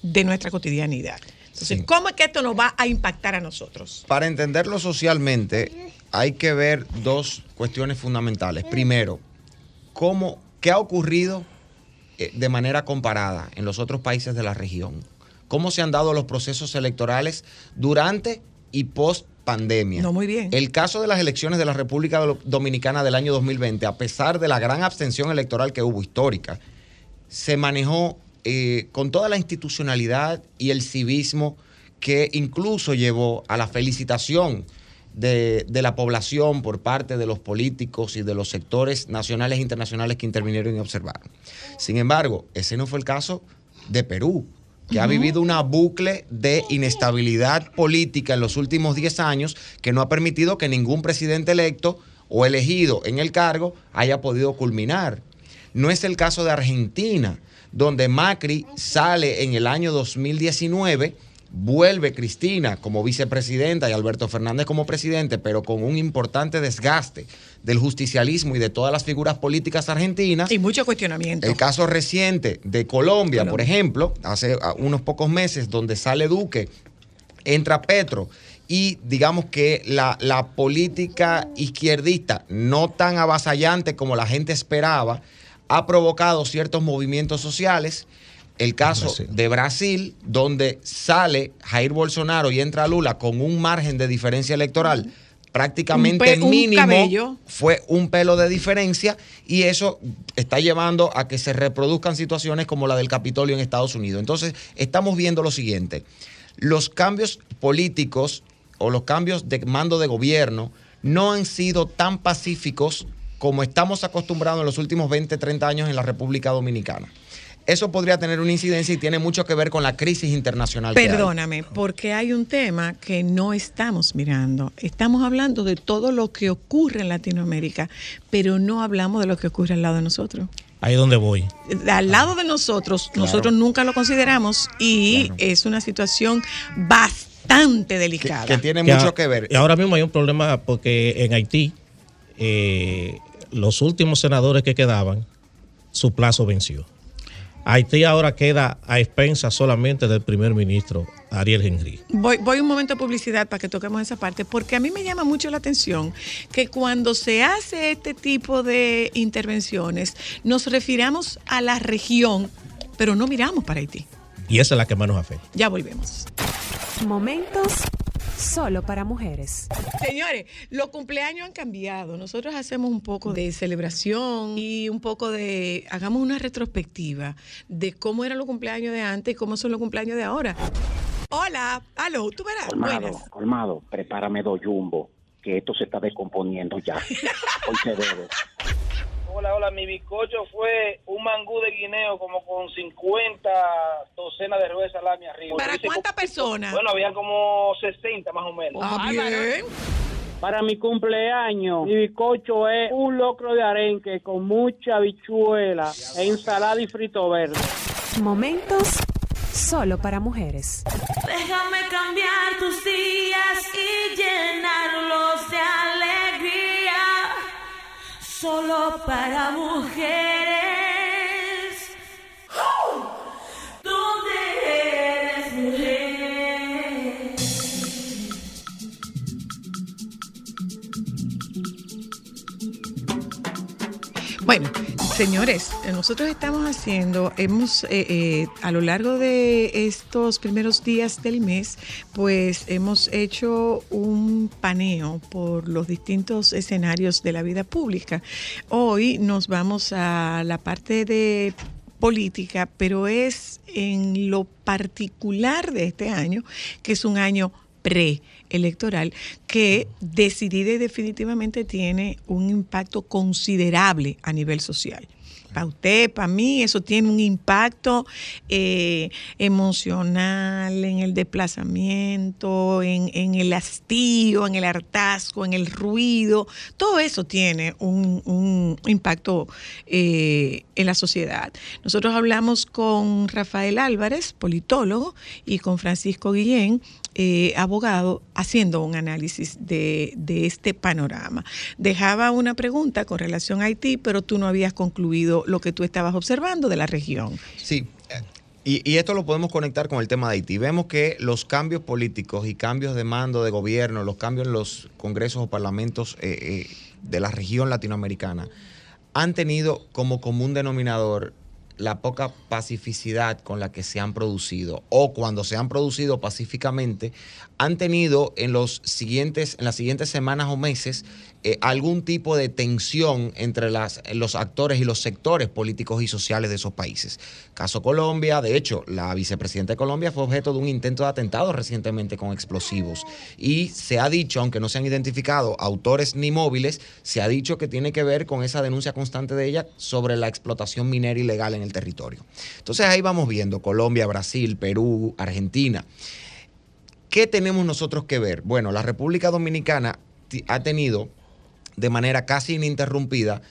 de nuestra cotidianidad. Entonces, Sí. ¿cómo es que esto nos va a impactar a nosotros? Para entenderlo socialmente, hay que ver dos cuestiones fundamentales. Primero, cómo, ¿qué ha ocurrido eh, de manera comparada en los otros países de la región? ¿Cómo se han dado los procesos electorales durante y post pandemia? No, muy bien. El caso de las elecciones de la República Do- Dominicana del año 2020, a pesar de la gran abstención electoral que hubo histórica, se manejó eh, con toda la institucionalidad y el civismo que incluso llevó a la felicitación de, de la población por parte de los políticos y de los sectores nacionales e internacionales que intervinieron y observaron. Sin embargo, ese no fue el caso de Perú, que ha vivido una bucle de inestabilidad política en los últimos 10 años que no ha permitido que ningún presidente electo o elegido en el cargo haya podido culminar. No es el caso de Argentina, donde Macri sale en el año 2019, vuelve Cristina como vicepresidenta y Alberto Fernández como presidente, pero con un importante desgaste del justicialismo y de todas las figuras políticas argentinas. Y mucho cuestionamiento. El caso reciente de Colombia, por ejemplo, hace unos pocos meses, donde sale Duque, entra Petro. Y digamos que la, la política izquierdista, no tan avasallante como la gente esperaba, ha provocado ciertos movimientos sociales. El caso de Brasil, donde sale Jair Bolsonaro y entra Lula con un margen de diferencia electoral prácticamente Un pe- un mínimo fue un pelo de diferencia y eso está llevando a que se reproduzcan situaciones como la del Capitolio en Estados Unidos. Entonces, estamos viendo lo siguiente. Los cambios políticos o los cambios de mando de gobierno no han sido tan pacíficos como estamos acostumbrados en los últimos 20, 30 años en la República Dominicana. Eso podría tener una incidencia y tiene mucho que ver con la crisis internacional. que hay. Perdóname, porque hay un tema que no estamos mirando. Estamos hablando de todo lo que ocurre en Latinoamérica, pero no hablamos de lo que ocurre al lado de nosotros. Ahí es donde voy. Al lado de nosotros, nosotros nunca lo consideramos y es una situación bastante delicada. a- Y ahora mismo hay un problema porque en Haití eh, los últimos senadores que quedaban, su plazo venció. Haití ahora queda a expensas solamente del primer ministro Ariel Henry. Voy, voy un momento a publicidad para que toquemos esa parte, porque a mí me llama mucho la atención que cuando se hace este tipo de intervenciones, nos refiramos a la región, pero no miramos para Haití. Y esa es la que más nos afecta. Ya volvemos. Momentos solo para mujeres. Señores, los cumpleaños han cambiado. Nosotros hacemos un poco de celebración y un poco de, hagamos una retrospectiva de cómo eran los cumpleaños de antes y cómo son los cumpleaños de ahora. Hola, aló, tú verás. Colmado, Buenas. colmado, prepárame dos jumbo, que esto se está descomponiendo ya. Hoy se debe. Hola, hola. Mi bizcocho fue un mangú de guineo como con 50 docenas de ruedas de salami arriba. ¿Para cuántas personas? Bueno, había como 60 más o menos. Ah, bien. Para mi cumpleaños, mi bizcocho es un locro de arenque con mucha habichuela, e ensalada y frito verde. Momentos solo para mujeres. Déjame cambiar tus días y llenarlos de alegría. Solo para mujeres. ¿Dónde eres mujer? Bueno, señores, nosotros estamos haciendo, hemos eh, eh, a lo largo de estos primeros días del mes, pues hemos hecho un paneo por los distintos escenarios de la vida pública. Hoy nos vamos a la parte de política, pero es en lo particular de este año, que es un año preelectoral, que decidida y definitivamente tiene un impacto considerable a nivel social. Para usted, para mí, eso tiene un impacto eh, emocional en el desplazamiento, en, el hastío, en el hartazgo, en el ruido. Todo eso tiene un, un impacto eh, en la sociedad. Nosotros hablamos con Rafael Álvarez, politólogo, y con Francisco Guillén, eh, abogado, haciendo un análisis de, de este panorama. Dejaba una pregunta con relación a Haití, pero tú no habías concluido lo que tú estabas observando de la región. Sí. Y, y esto lo podemos conectar con el tema de Haití. Vemos que los cambios políticos y cambios de mando de gobierno, los cambios en los congresos o parlamentos eh, eh, de la región latinoamericana, han tenido como común denominador la poca pacificidad con la que se han producido o cuando se han producido pacíficamente han tenido en los siguientes en las siguientes semanas o meses eh, algún tipo de tensión entre las, los actores y los sectores políticos y sociales de esos países. Caso Colombia, de hecho, la vicepresidenta de Colombia fue objeto de un intento de atentado recientemente con explosivos. Y se ha dicho, aunque no se han identificado autores ni móviles, se ha dicho que tiene que ver con esa denuncia constante de ella sobre la explotación minera ilegal en el territorio. Entonces ahí vamos viendo Colombia, Brasil, Perú, Argentina. ¿Qué tenemos nosotros que ver? Bueno, la República Dominicana ha tenido de manera casi ininterrumpida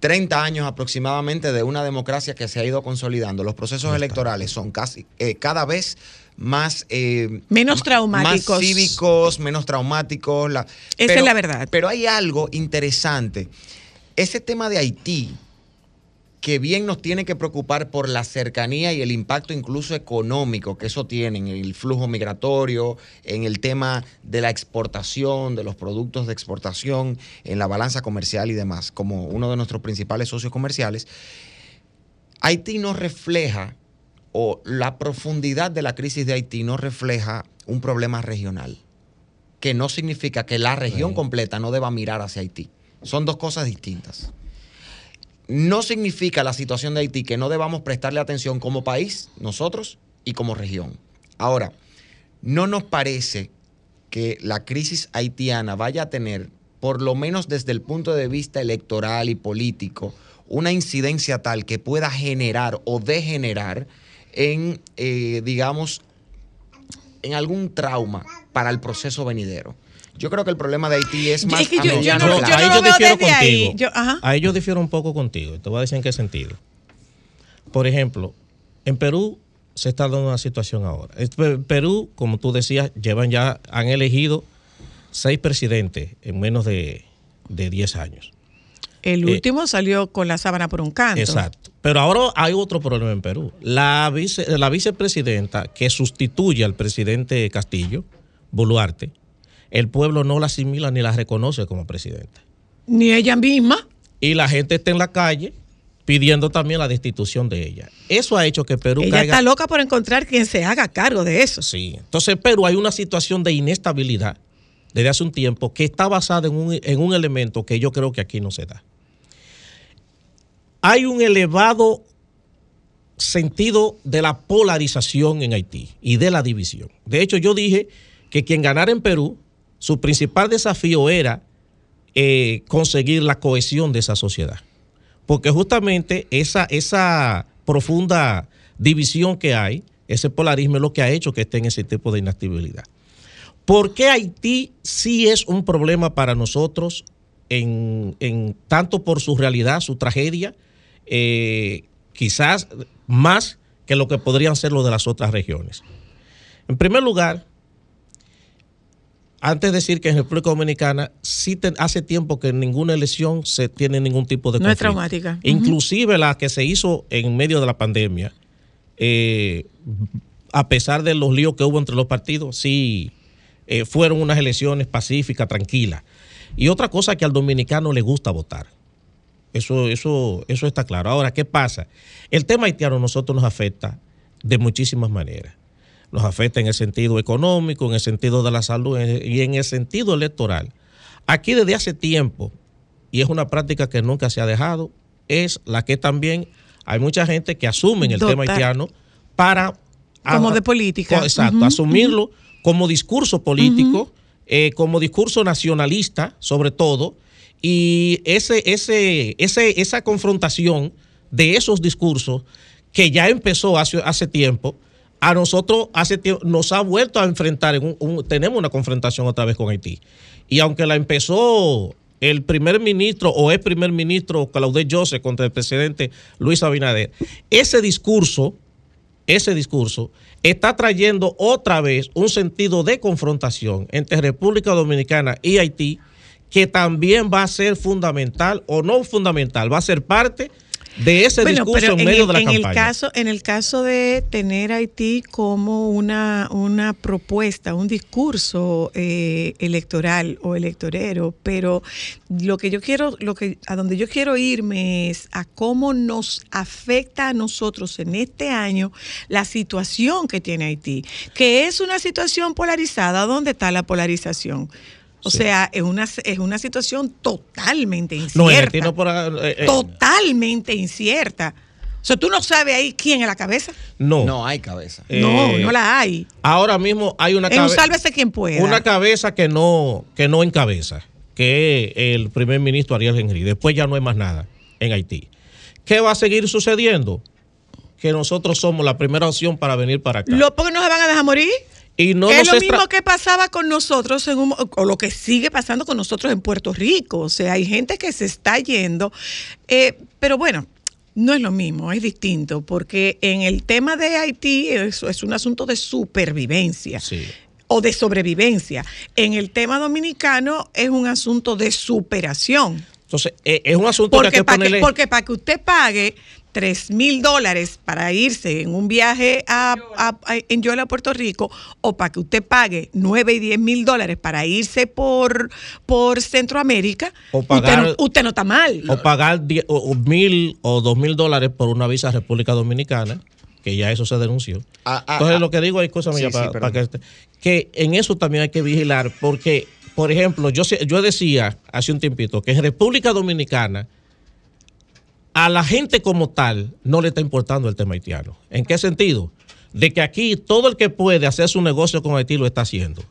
30 años aproximadamente de una democracia que se ha ido consolidando. Los procesos electorales son casi eh, cada vez más eh, Menos traumáticos. más cívicos, menos traumáticos. la- Esa es la verdad. Pero hay algo interesante. Ese tema de Haití, que bien nos tiene que preocupar por la cercanía y el impacto incluso económico que eso tiene en el flujo migratorio, en el tema de la exportación, de los productos de exportación, en la balanza comercial y demás, como uno de nuestros principales socios comerciales. Haití no refleja, o la profundidad de la crisis de Haití no refleja un problema regional, que no significa que la región completa no deba mirar hacia Haití. Son dos cosas distintas no significa la situación de Haití que no debamos prestarle atención como país, nosotros, y como región. Ahora, no nos parece que la crisis haitiana vaya a tener, por lo menos desde el punto de vista electoral y político, una incidencia tal que pueda generar o degenerar en, eh, digamos, en algún trauma para el proceso venidero. Yo creo que el problema de Haití es más Es que a yo- yo mediano no- yo no ahí yo difiero ahí. contigo. Yo- ajá. Ahí yo difiero un poco contigo. Te voy a decir en qué sentido. Por ejemplo, en Perú se está dando una situación ahora. Perú, como tú decías, llevan ya, han elegido seis presidentes en menos de, de 10 años. El Eh, último salió con la sábana por un canto. Exacto. Pero ahora hay otro problema en Perú. La, vice- la vicepresidenta que sustituye al presidente Castillo, Boluarte, el pueblo no la asimila ni la reconoce como presidenta. Ni ella misma. Y la gente está en la calle pidiendo también la destitución de ella. Eso ha hecho que Perú Ella caiga. está loca por encontrar quien se haga cargo de eso. Sí. Entonces, en Perú hay una situación de inestabilidad desde hace un tiempo que está basada en un, en un elemento que yo creo que aquí no se da. Hay un elevado sentido de la polarización en Haití y de la división. De hecho, yo dije que quien ganara en Perú, su principal desafío era eh, conseguir la cohesión de esa sociedad. porque justamente esa, esa profunda división que hay, ese polarismo es lo que ha hecho que esté en ese tipo de inactividad. ¿Por qué Haití sí es un problema para nosotros, en, en- tanto por su realidad, su tragedia, eh, quizás más que lo que podrían ser los de las otras regiones? En primer lugar, antes de decir que en República Dominicana sí te- hace tiempo que en ninguna elección se tiene ningún tipo de No es conflicto. traumática. Inclusive la que se hizo en medio de la pandemia, eh, a pesar de los líos que hubo entre los partidos, sí eh, fueron unas elecciones pacíficas, tranquilas. Y otra cosa que al dominicano le gusta votar. Eso, eso, eso está claro. Ahora, ¿qué pasa? El tema haitiano a nosotros nos afecta de muchísimas maneras. Nos afecta en el sentido económico, en el sentido de la salud y en el sentido electoral. Aquí desde hace tiempo, y es una práctica que nunca se ha dejado, es la que también hay mucha gente que asumen el tema haitiano para... Como de política. Exacto, asumirlo como discurso político, eh, como discurso nacionalista, sobre todo, y ese, ese, ese, esa confrontación de esos discursos que ya empezó hace, hace tiempo, a nosotros hace tiempo nos ha vuelto a enfrentar, tenemos una confrontación otra vez con Haití. Y aunque la empezó el primer ministro o el primer ministro Claude Joseph contra el presidente Luis Abinader, ese discurso ese discurso está trayendo otra vez un sentido de confrontación entre República Dominicana y Haití que también va a ser fundamental o no fundamental, va a ser parte ese Bueno, discurso pero en medio el, de la en campaña. El caso, en el caso de tener Haití como una, una propuesta, un discurso eh, electoral o electorero, pero lo que yo quiero, lo que a donde yo quiero irme es a cómo nos afecta a nosotros en este año la situación que tiene Haití, que es una situación polarizada. ¿Dónde está la polarización? O Sí. sea, es una, es una situación totalmente incierta. no, por eh, eh, totalmente incierta. O sea, tú no sabes ahí quién es la cabeza. no. No hay cabeza. no, Eh, no la hay. Ahora mismo hay una cabeza sálvese quien pueda. una cabeza que no que no encabeza, que es el primer ministro Ariel Henry. Después ya no hay más nada en Haití. ¿Qué va a seguir sucediendo? Que nosotros somos la primera opción para venir para acá. Lo, porque no se van a dejar morir. Y no es lo mismo que pasaba con nosotros, en un- o lo que sigue pasando con nosotros en Puerto Rico. O sea, hay gente que se está yendo. eh, pero bueno, no es lo mismo, es distinto, porque en el tema de Haití eso es un asunto de supervivencia. O de sobrevivencia. En el tema dominicano es un asunto de superación. Entonces, eh, es un asunto que hay Porque que ponerle... que, porque para que usted pague 3 mil dólares para irse en un viaje a, a- a- en Yola, Puerto Rico, o para que usted pague 9 y 10 mil dólares para irse por, por Centroamérica, O pagar- usted, no, usted no está mal. o pagar die- o- o mil o dos mil dólares por una visa a República Dominicana, que ya eso se denunció. Ah, ah, Entonces, ah. lo que digo, hay cosas Sí, para, para que, este- que en eso también hay que vigilar, porque, por ejemplo, yo, yo decía hace un tiempito que en República Dominicana a la gente como tal no le está importando el tema haitiano. ¿En qué sentido? De que aquí todo el que puede hacer su negocio con Haití lo está haciendo.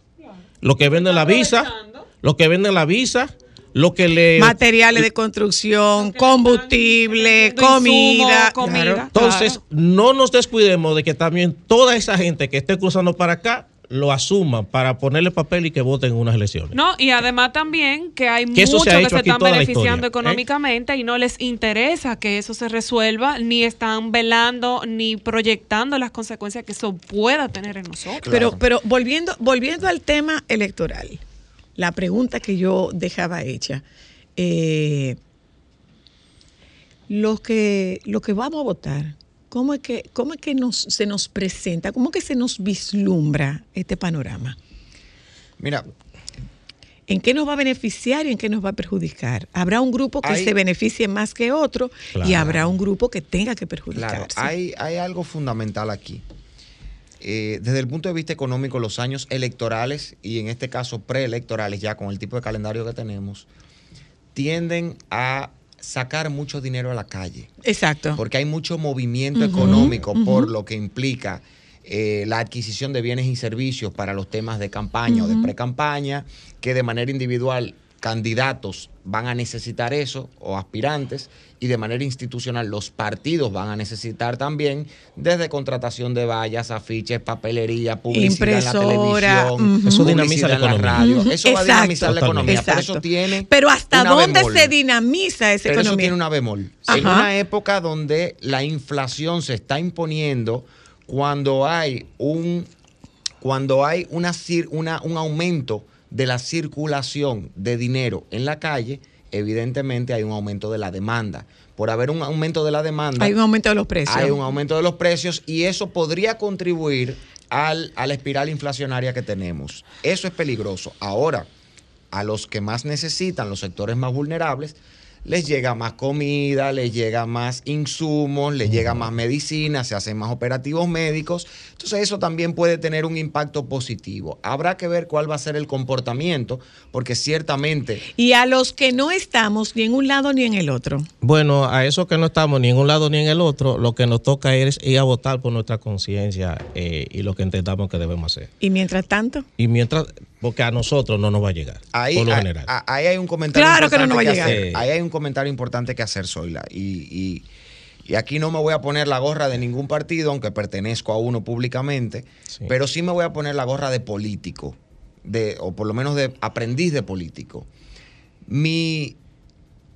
Lo que vende la visa, lo que vende la visa, lo que le... Materiales de construcción, combustible, comida. comida. Claro. Entonces, no nos descuidemos de que también toda esa gente que esté cruzando para acá lo asuma para ponerle papel y que voten en unas elecciones. No, y además también que hay Que muchos se ha que se están beneficiando historia, ¿eh? económicamente y no les interesa que eso se resuelva, ni están velando ni proyectando las consecuencias que eso pueda tener en nosotros. Pero, pero volviendo, volviendo al tema electoral, la pregunta que yo dejaba hecha, eh, los que, los que vamos a votar, ¿cómo es que, cómo es que nos, se nos presenta, cómo es que se nos vislumbra este panorama? Mira, ¿En qué nos va a beneficiar y en qué nos va a perjudicar? Habrá un grupo que Hay- se beneficie más que otro y Claro. habrá un grupo que tenga que Claro, perjudicarse. hay, hay algo fundamental aquí. Eh, desde el punto de vista económico, los años electorales y en este caso preelectorales, ya con el tipo de calendario que tenemos, tienden a sacar mucho dinero a la calle. Exacto. Porque hay mucho movimiento económico por lo que implica eh, la adquisición de bienes y servicios para los temas de campaña o de pre-campaña, que de manera individual candidatos van a necesitar eso o aspirantes y de manera institucional los partidos van a necesitar también desde contratación de vallas, afiches, papelería, publicidad Impresora, en la televisión, ujú. Eso dinamiza la en la economía. radio. Eso va a dinamizar la economía. Exacto. eso tiene Pero ¿hasta una dónde bemol. se dinamiza esa Pero eso economía? tiene una bemol. En Ajá. una época donde la inflación se está imponiendo, cuando hay un, cuando hay una, cir- una- un aumento de la circulación de dinero en la calle, evidentemente hay un aumento de la demanda. Por haber un aumento de la demanda, Hay un aumento de los precios. hay un aumento de los precios y eso podría contribuir al- a la espiral inflacionaria que tenemos. Eso es peligroso. Ahora, a los que más necesitan, los sectores más vulnerables, les llega más comida, les llega más insumos, les llega más medicina, se hacen más operativos médicos. Entonces eso también puede tener un impacto positivo. Habrá que ver cuál va a ser el comportamiento, porque ciertamente Y a los que no estamos ni en un lado ni en el otro. Bueno, a eso que no estamos ni en un lado ni en el otro, lo que nos toca es ir a votar por nuestra conciencia eh, y lo que entendamos que debemos hacer. Y mientras tanto, Y mientras, porque a nosotros no nos va a llegar, Ahí, por lo general. a- ahí hay un comentario Claro que no importante nos va a que llegar. hacer. Ahí hay un comentario importante que hacer, Zoila. Y, y- y aquí no me voy a poner la gorra de ningún partido, aunque pertenezco a uno públicamente, pero sí me voy a poner la gorra de político, de, o por lo menos de aprendiz de político. Mi,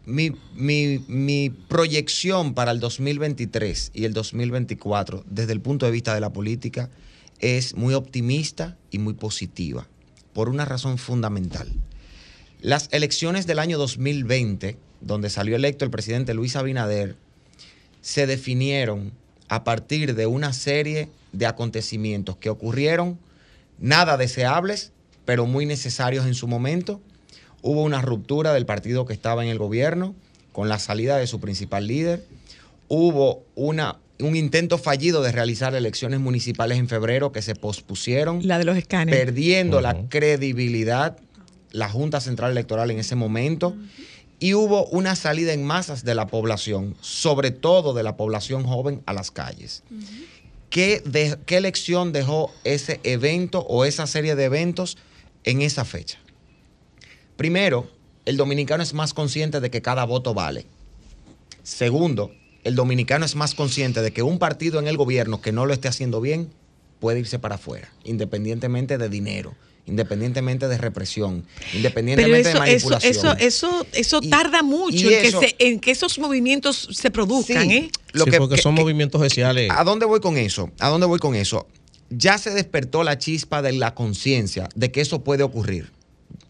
mi, mi- mi proyección para el 2023 y el 2024, desde el punto de vista de la política, es muy optimista y muy positiva, por una razón fundamental. Las elecciones del año 2020, donde salió electo el presidente Luis Abinader, se definieron a partir de una serie de acontecimientos que ocurrieron, nada deseables, pero muy necesarios en su momento. Hubo una ruptura del partido que estaba en el gobierno con la salida de su principal líder. Hubo una, un intento fallido de realizar elecciones municipales en febrero que se pospusieron la de los escáneres. perdiendo la credibilidad la Junta Central Electoral en ese momento y hubo una salida en masas de la población, sobre todo de la población joven, a las calles. ¿Qué, de- qué lección dejó ese evento o esa serie de eventos en esa fecha? Primero, el dominicano es más consciente de que cada voto vale. Segundo, el dominicano es más consciente de que un partido en el gobierno que no lo esté haciendo bien puede irse para afuera, independientemente de dinero, independientemente de represión, Pero independientemente eso, de eso, manipulación. eso, eso, eso tarda mucho y en, eso- que se- en que esos movimientos se produzcan, Sí. ¿eh? Lo Sí, que- porque que- son que- movimientos sociales. ¿A dónde voy con eso? ¿A dónde voy con eso? Ya se despertó la chispa de la conciencia de que eso puede ocurrir.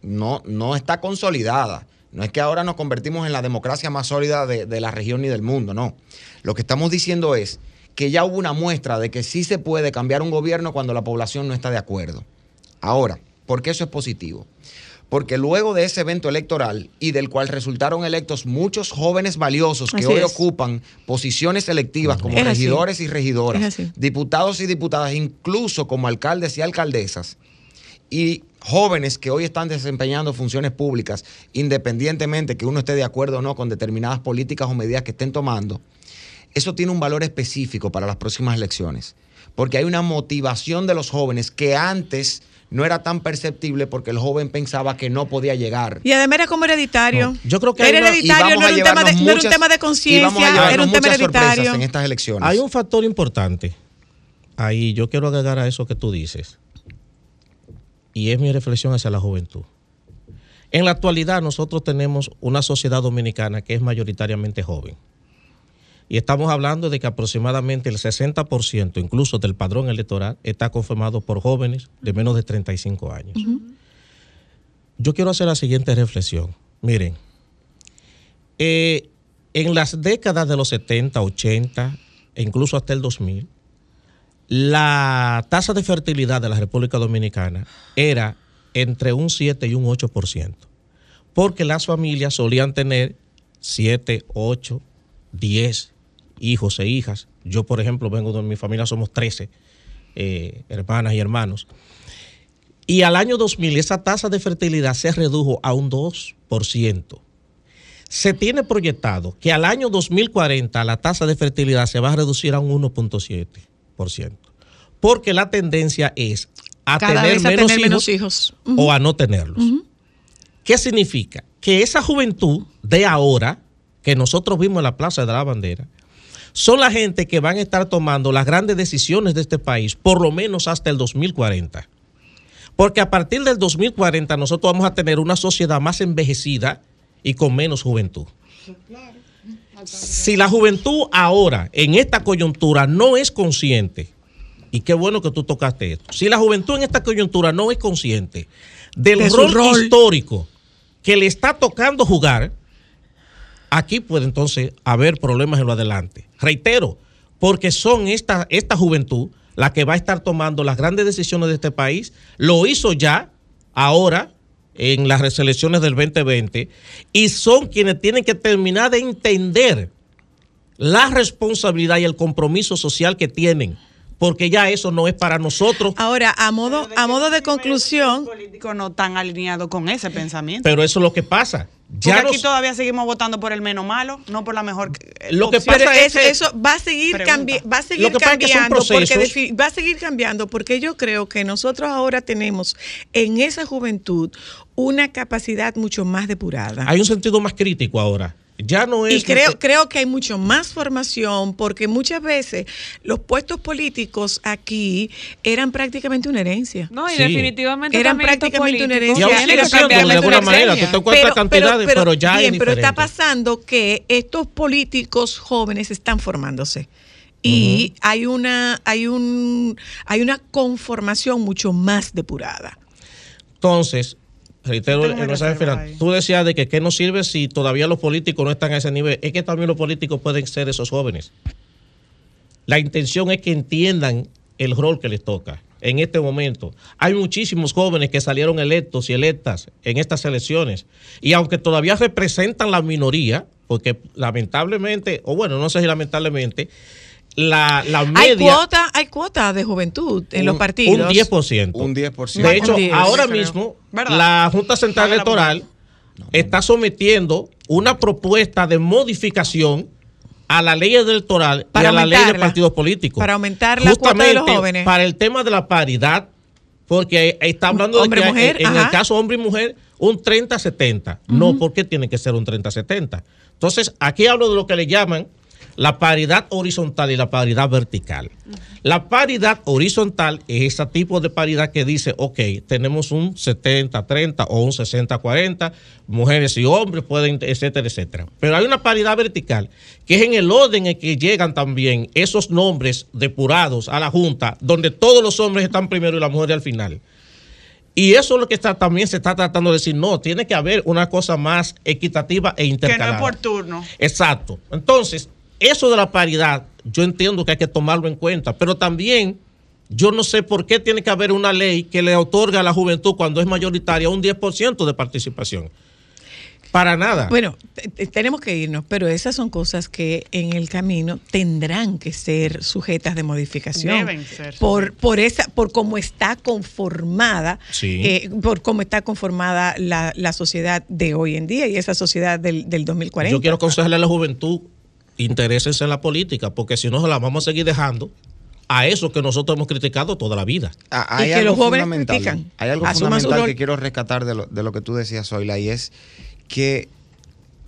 No, no está consolidada. No es que ahora nos convertimos en la democracia más sólida de, de la región ni del mundo, no. Lo que estamos diciendo es que ya hubo una muestra de que sí se puede cambiar un gobierno cuando la población no está de acuerdo. Ahora, ¿por qué eso es positivo? Porque luego de ese evento electoral y del cual resultaron electos muchos jóvenes valiosos que Así hoy es. ocupan posiciones electivas como Es así. regidores y regidoras, diputados y diputadas, incluso como alcaldes y alcaldesas, y jóvenes que hoy están desempeñando funciones públicas, independientemente que uno esté de acuerdo o no con determinadas políticas o medidas que estén tomando, eso tiene un valor específico para las próximas elecciones, porque hay una motivación de los jóvenes que antes no era tan perceptible porque el joven pensaba que no podía llegar. Y además era como hereditario. No, yo creo que era hay una- hereditario, no era, un tema de, no era un tema de conciencia, era un tema hereditario. en estas elecciones. Hay un factor importante. Ahí yo quiero agregar a eso que tú dices. Y es mi reflexión hacia la juventud. En la actualidad nosotros tenemos una sociedad dominicana que es mayoritariamente joven. Y estamos hablando de que aproximadamente el 60% incluso del padrón electoral está conformado por jóvenes de menos de 35 años. Yo quiero hacer la siguiente reflexión. Miren, eh, en las décadas de los 70, 80 e incluso hasta el 2000, la tasa de fertilidad de la República Dominicana era entre un 7 y un 8%, porque las familias solían tener 7, 8, 10 hijos e hijas. Yo, por ejemplo, vengo de mi familia, somos 13 eh, hermanas y hermanos. Y al año 2000 esa tasa de fertilidad se redujo a un 2%. Se tiene proyectado que al año 2040 la tasa de fertilidad se va a reducir a un 1.7%. Porque la tendencia es a Cada tener, vez a menos, tener hijos menos hijos. o a no tenerlos. ¿Qué significa? Que esa juventud de ahora, que nosotros vimos en la Plaza de la Bandera, son la gente que van a estar tomando las grandes decisiones de este país, por lo menos hasta el 2040. Porque a partir del 2040 nosotros vamos a tener una sociedad más envejecida y con menos juventud. Si la juventud ahora, en esta coyuntura, no es consciente, y qué bueno que tú tocaste esto, si la juventud en esta coyuntura no es consciente del De rol, rol. histórico que le está tocando jugar, aquí puede entonces haber problemas en lo adelante. Reitero, porque son esta, esta juventud la que va a estar tomando las grandes decisiones de este país. Lo hizo ya, ahora, en las reselecciones del 2020, y son quienes tienen que terminar de entender la responsabilidad y el compromiso social que tienen, porque ya eso no es para nosotros. Ahora, a modo, a modo de conclusión, políticos no están alineados con ese pensamiento. Pero eso es lo que pasa. Ya Porque aquí nos- todavía seguimos votando por el menos malo, no por la mejor. Lo que opción. pasa pero es eso, que- eso va a seguir cambiando, va a seguir es que cambiando porque defi- va a seguir cambiando porque yo creo que nosotros ahora tenemos en esa juventud una capacidad mucho más depurada. hay un sentido más crítico ahora. Ya no es. Y creo, creo que hay mucho más formación porque muchas veces los puestos políticos aquí eran prácticamente una herencia. No, y Sí. definitivamente Eran prácticamente una Y herencia. sigue que siendo, de alguna manera, te encuentras cantidades, pero, ya bien, es pero está pasando que estos políticos jóvenes están formándose y hay una hay un hay una conformación mucho más depurada. Entonces, reitero el mensaje final. Tú decías de que qué nos sirve si todavía los políticos no están a ese nivel. Es que también los políticos pueden ser esos jóvenes. La intención es que entiendan el rol que les toca en este momento. Hay muchísimos jóvenes que salieron electos y electas en estas elecciones. Y aunque todavía representan la minoría, porque lamentablemente, o bueno, no sé si lamentablemente, la, la Hay media... cuota hay cuota de juventud en los un- partidos. Un 10%. Un 10%. De hecho, Un 10, ahora mismo ¿Verdad? la Junta Central Electoral está sometiendo una propuesta de modificación a la ley electoral Para y a la ley de partidos políticos. Para aumentar la cuota de los Justamente jóvenes. Para el tema de la paridad, porque está hablando de que en, en el caso hombre y mujer, un 30-70. No, ¿por qué tiene que ser un 30-70? Entonces, aquí hablo de lo que le llaman la paridad horizontal y la paridad vertical. La paridad horizontal es ese tipo de paridad que dice, ok, tenemos un 70-30 o un 60-40, mujeres y hombres pueden, etcétera, etcétera. Pero hay una paridad vertical que es en el orden en que llegan también esos nombres depurados a la Junta, donde todos los hombres están primero y las mujeres al final. Y eso es lo que está, también se está tratando de decir, no, tiene que haber una cosa más equitativa e Que no intercalada. es por turno. Exacto. Entonces, eso de la paridad, yo entiendo que hay que tomarlo en cuenta, pero también yo no sé por qué tiene que haber una ley que le otorga a la juventud cuando es mayoritaria un 10% de participación. Para nada. Bueno, te- te- tenemos que irnos, pero esas son cosas que en el camino tendrán que ser sujetas de modificación. Deben ser Por, por esa, por cómo está conformada, Sí. eh, por cómo está conformada la, la sociedad de hoy en día y esa sociedad del, del 2040. Yo quiero aconsejarle a la juventud, interésense en la política, porque si no, se la vamos a seguir dejando a eso que nosotros hemos criticado toda la vida. Ah, Y hay que algo los jóvenes fundamental. critican. Hay algo Asuman fundamental que quiero rescatar de lo, de lo que tú decías, Zoila, y es que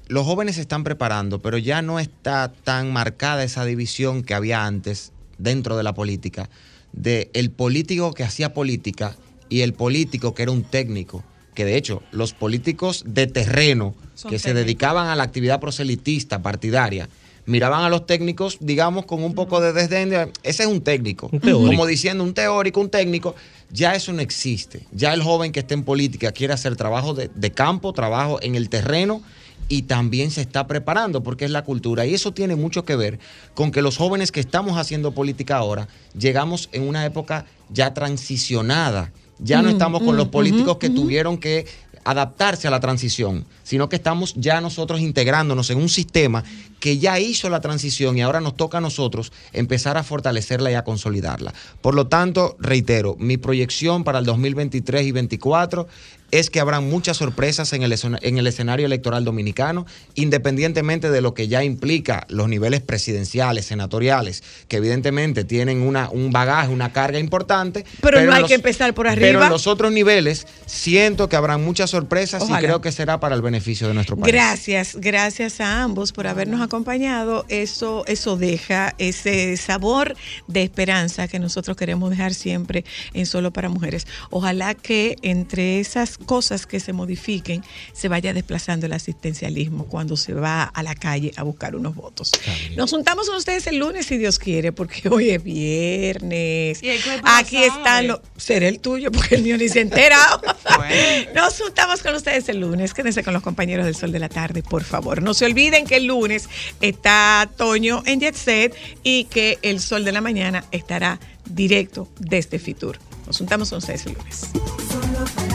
los jóvenes se están preparando, pero ya no está tan marcada esa división que había antes dentro de la política, de el político que hacía política y el político que era un técnico. Que de hecho, los políticos de terreno Son que se dedicaban a la actividad proselitista partidaria, miraban a los técnicos, digamos, con un poco de desdén. de, Ese es un técnico. Un. Como diciendo un teórico, un técnico. Ya eso no existe. Ya el joven que esté en política quiere hacer trabajo de, de campo, trabajo en el terreno y también se está preparando porque es la cultura. Y eso tiene mucho que ver con que los jóvenes que estamos haciendo política ahora llegamos en una época ya transicionada. Ya no Mm, estamos con mm, los políticos que tuvieron que adaptarse a la transición, sino que estamos ya nosotros integrándonos en un sistema que ya hizo la transición y ahora nos toca a nosotros empezar a fortalecerla y a consolidarla. Por lo tanto, reitero, mi proyección para el 2023 y 2024 es que habrán muchas sorpresas en el, en el escenario electoral dominicano, independientemente de lo que ya implica los niveles presidenciales, senatoriales, que evidentemente tienen una, un bagaje, una carga importante. Pero no hay los- que empezar por Pero arriba. en los otros niveles siento que habrán muchas sorpresas Ojalá. y creo que será para el beneficio de nuestro país. Gracias, gracias a ambos por habernos acompañado. Eso, eso deja ese sabor de esperanza que nosotros queremos dejar siempre en Solo para Mujeres. Ojalá que entre esas cosas que se modifiquen se vaya desplazando el asistencialismo cuando se va a la calle a buscar unos votos. Nos juntamos con ustedes el lunes si Dios quiere, porque hoy es viernes. ¿Y el cuerpo Aquí están los. Será el tuyo, porque el mío ni se ha enterado. Nos juntamos con ustedes el lunes. Quédense con los compañeros del Sol de la Tarde, por favor. No se olviden que el lunes está Toño en Jet Set y que el Sol de la Mañana estará directo desde Fitur. Nos juntamos con ustedes el lunes.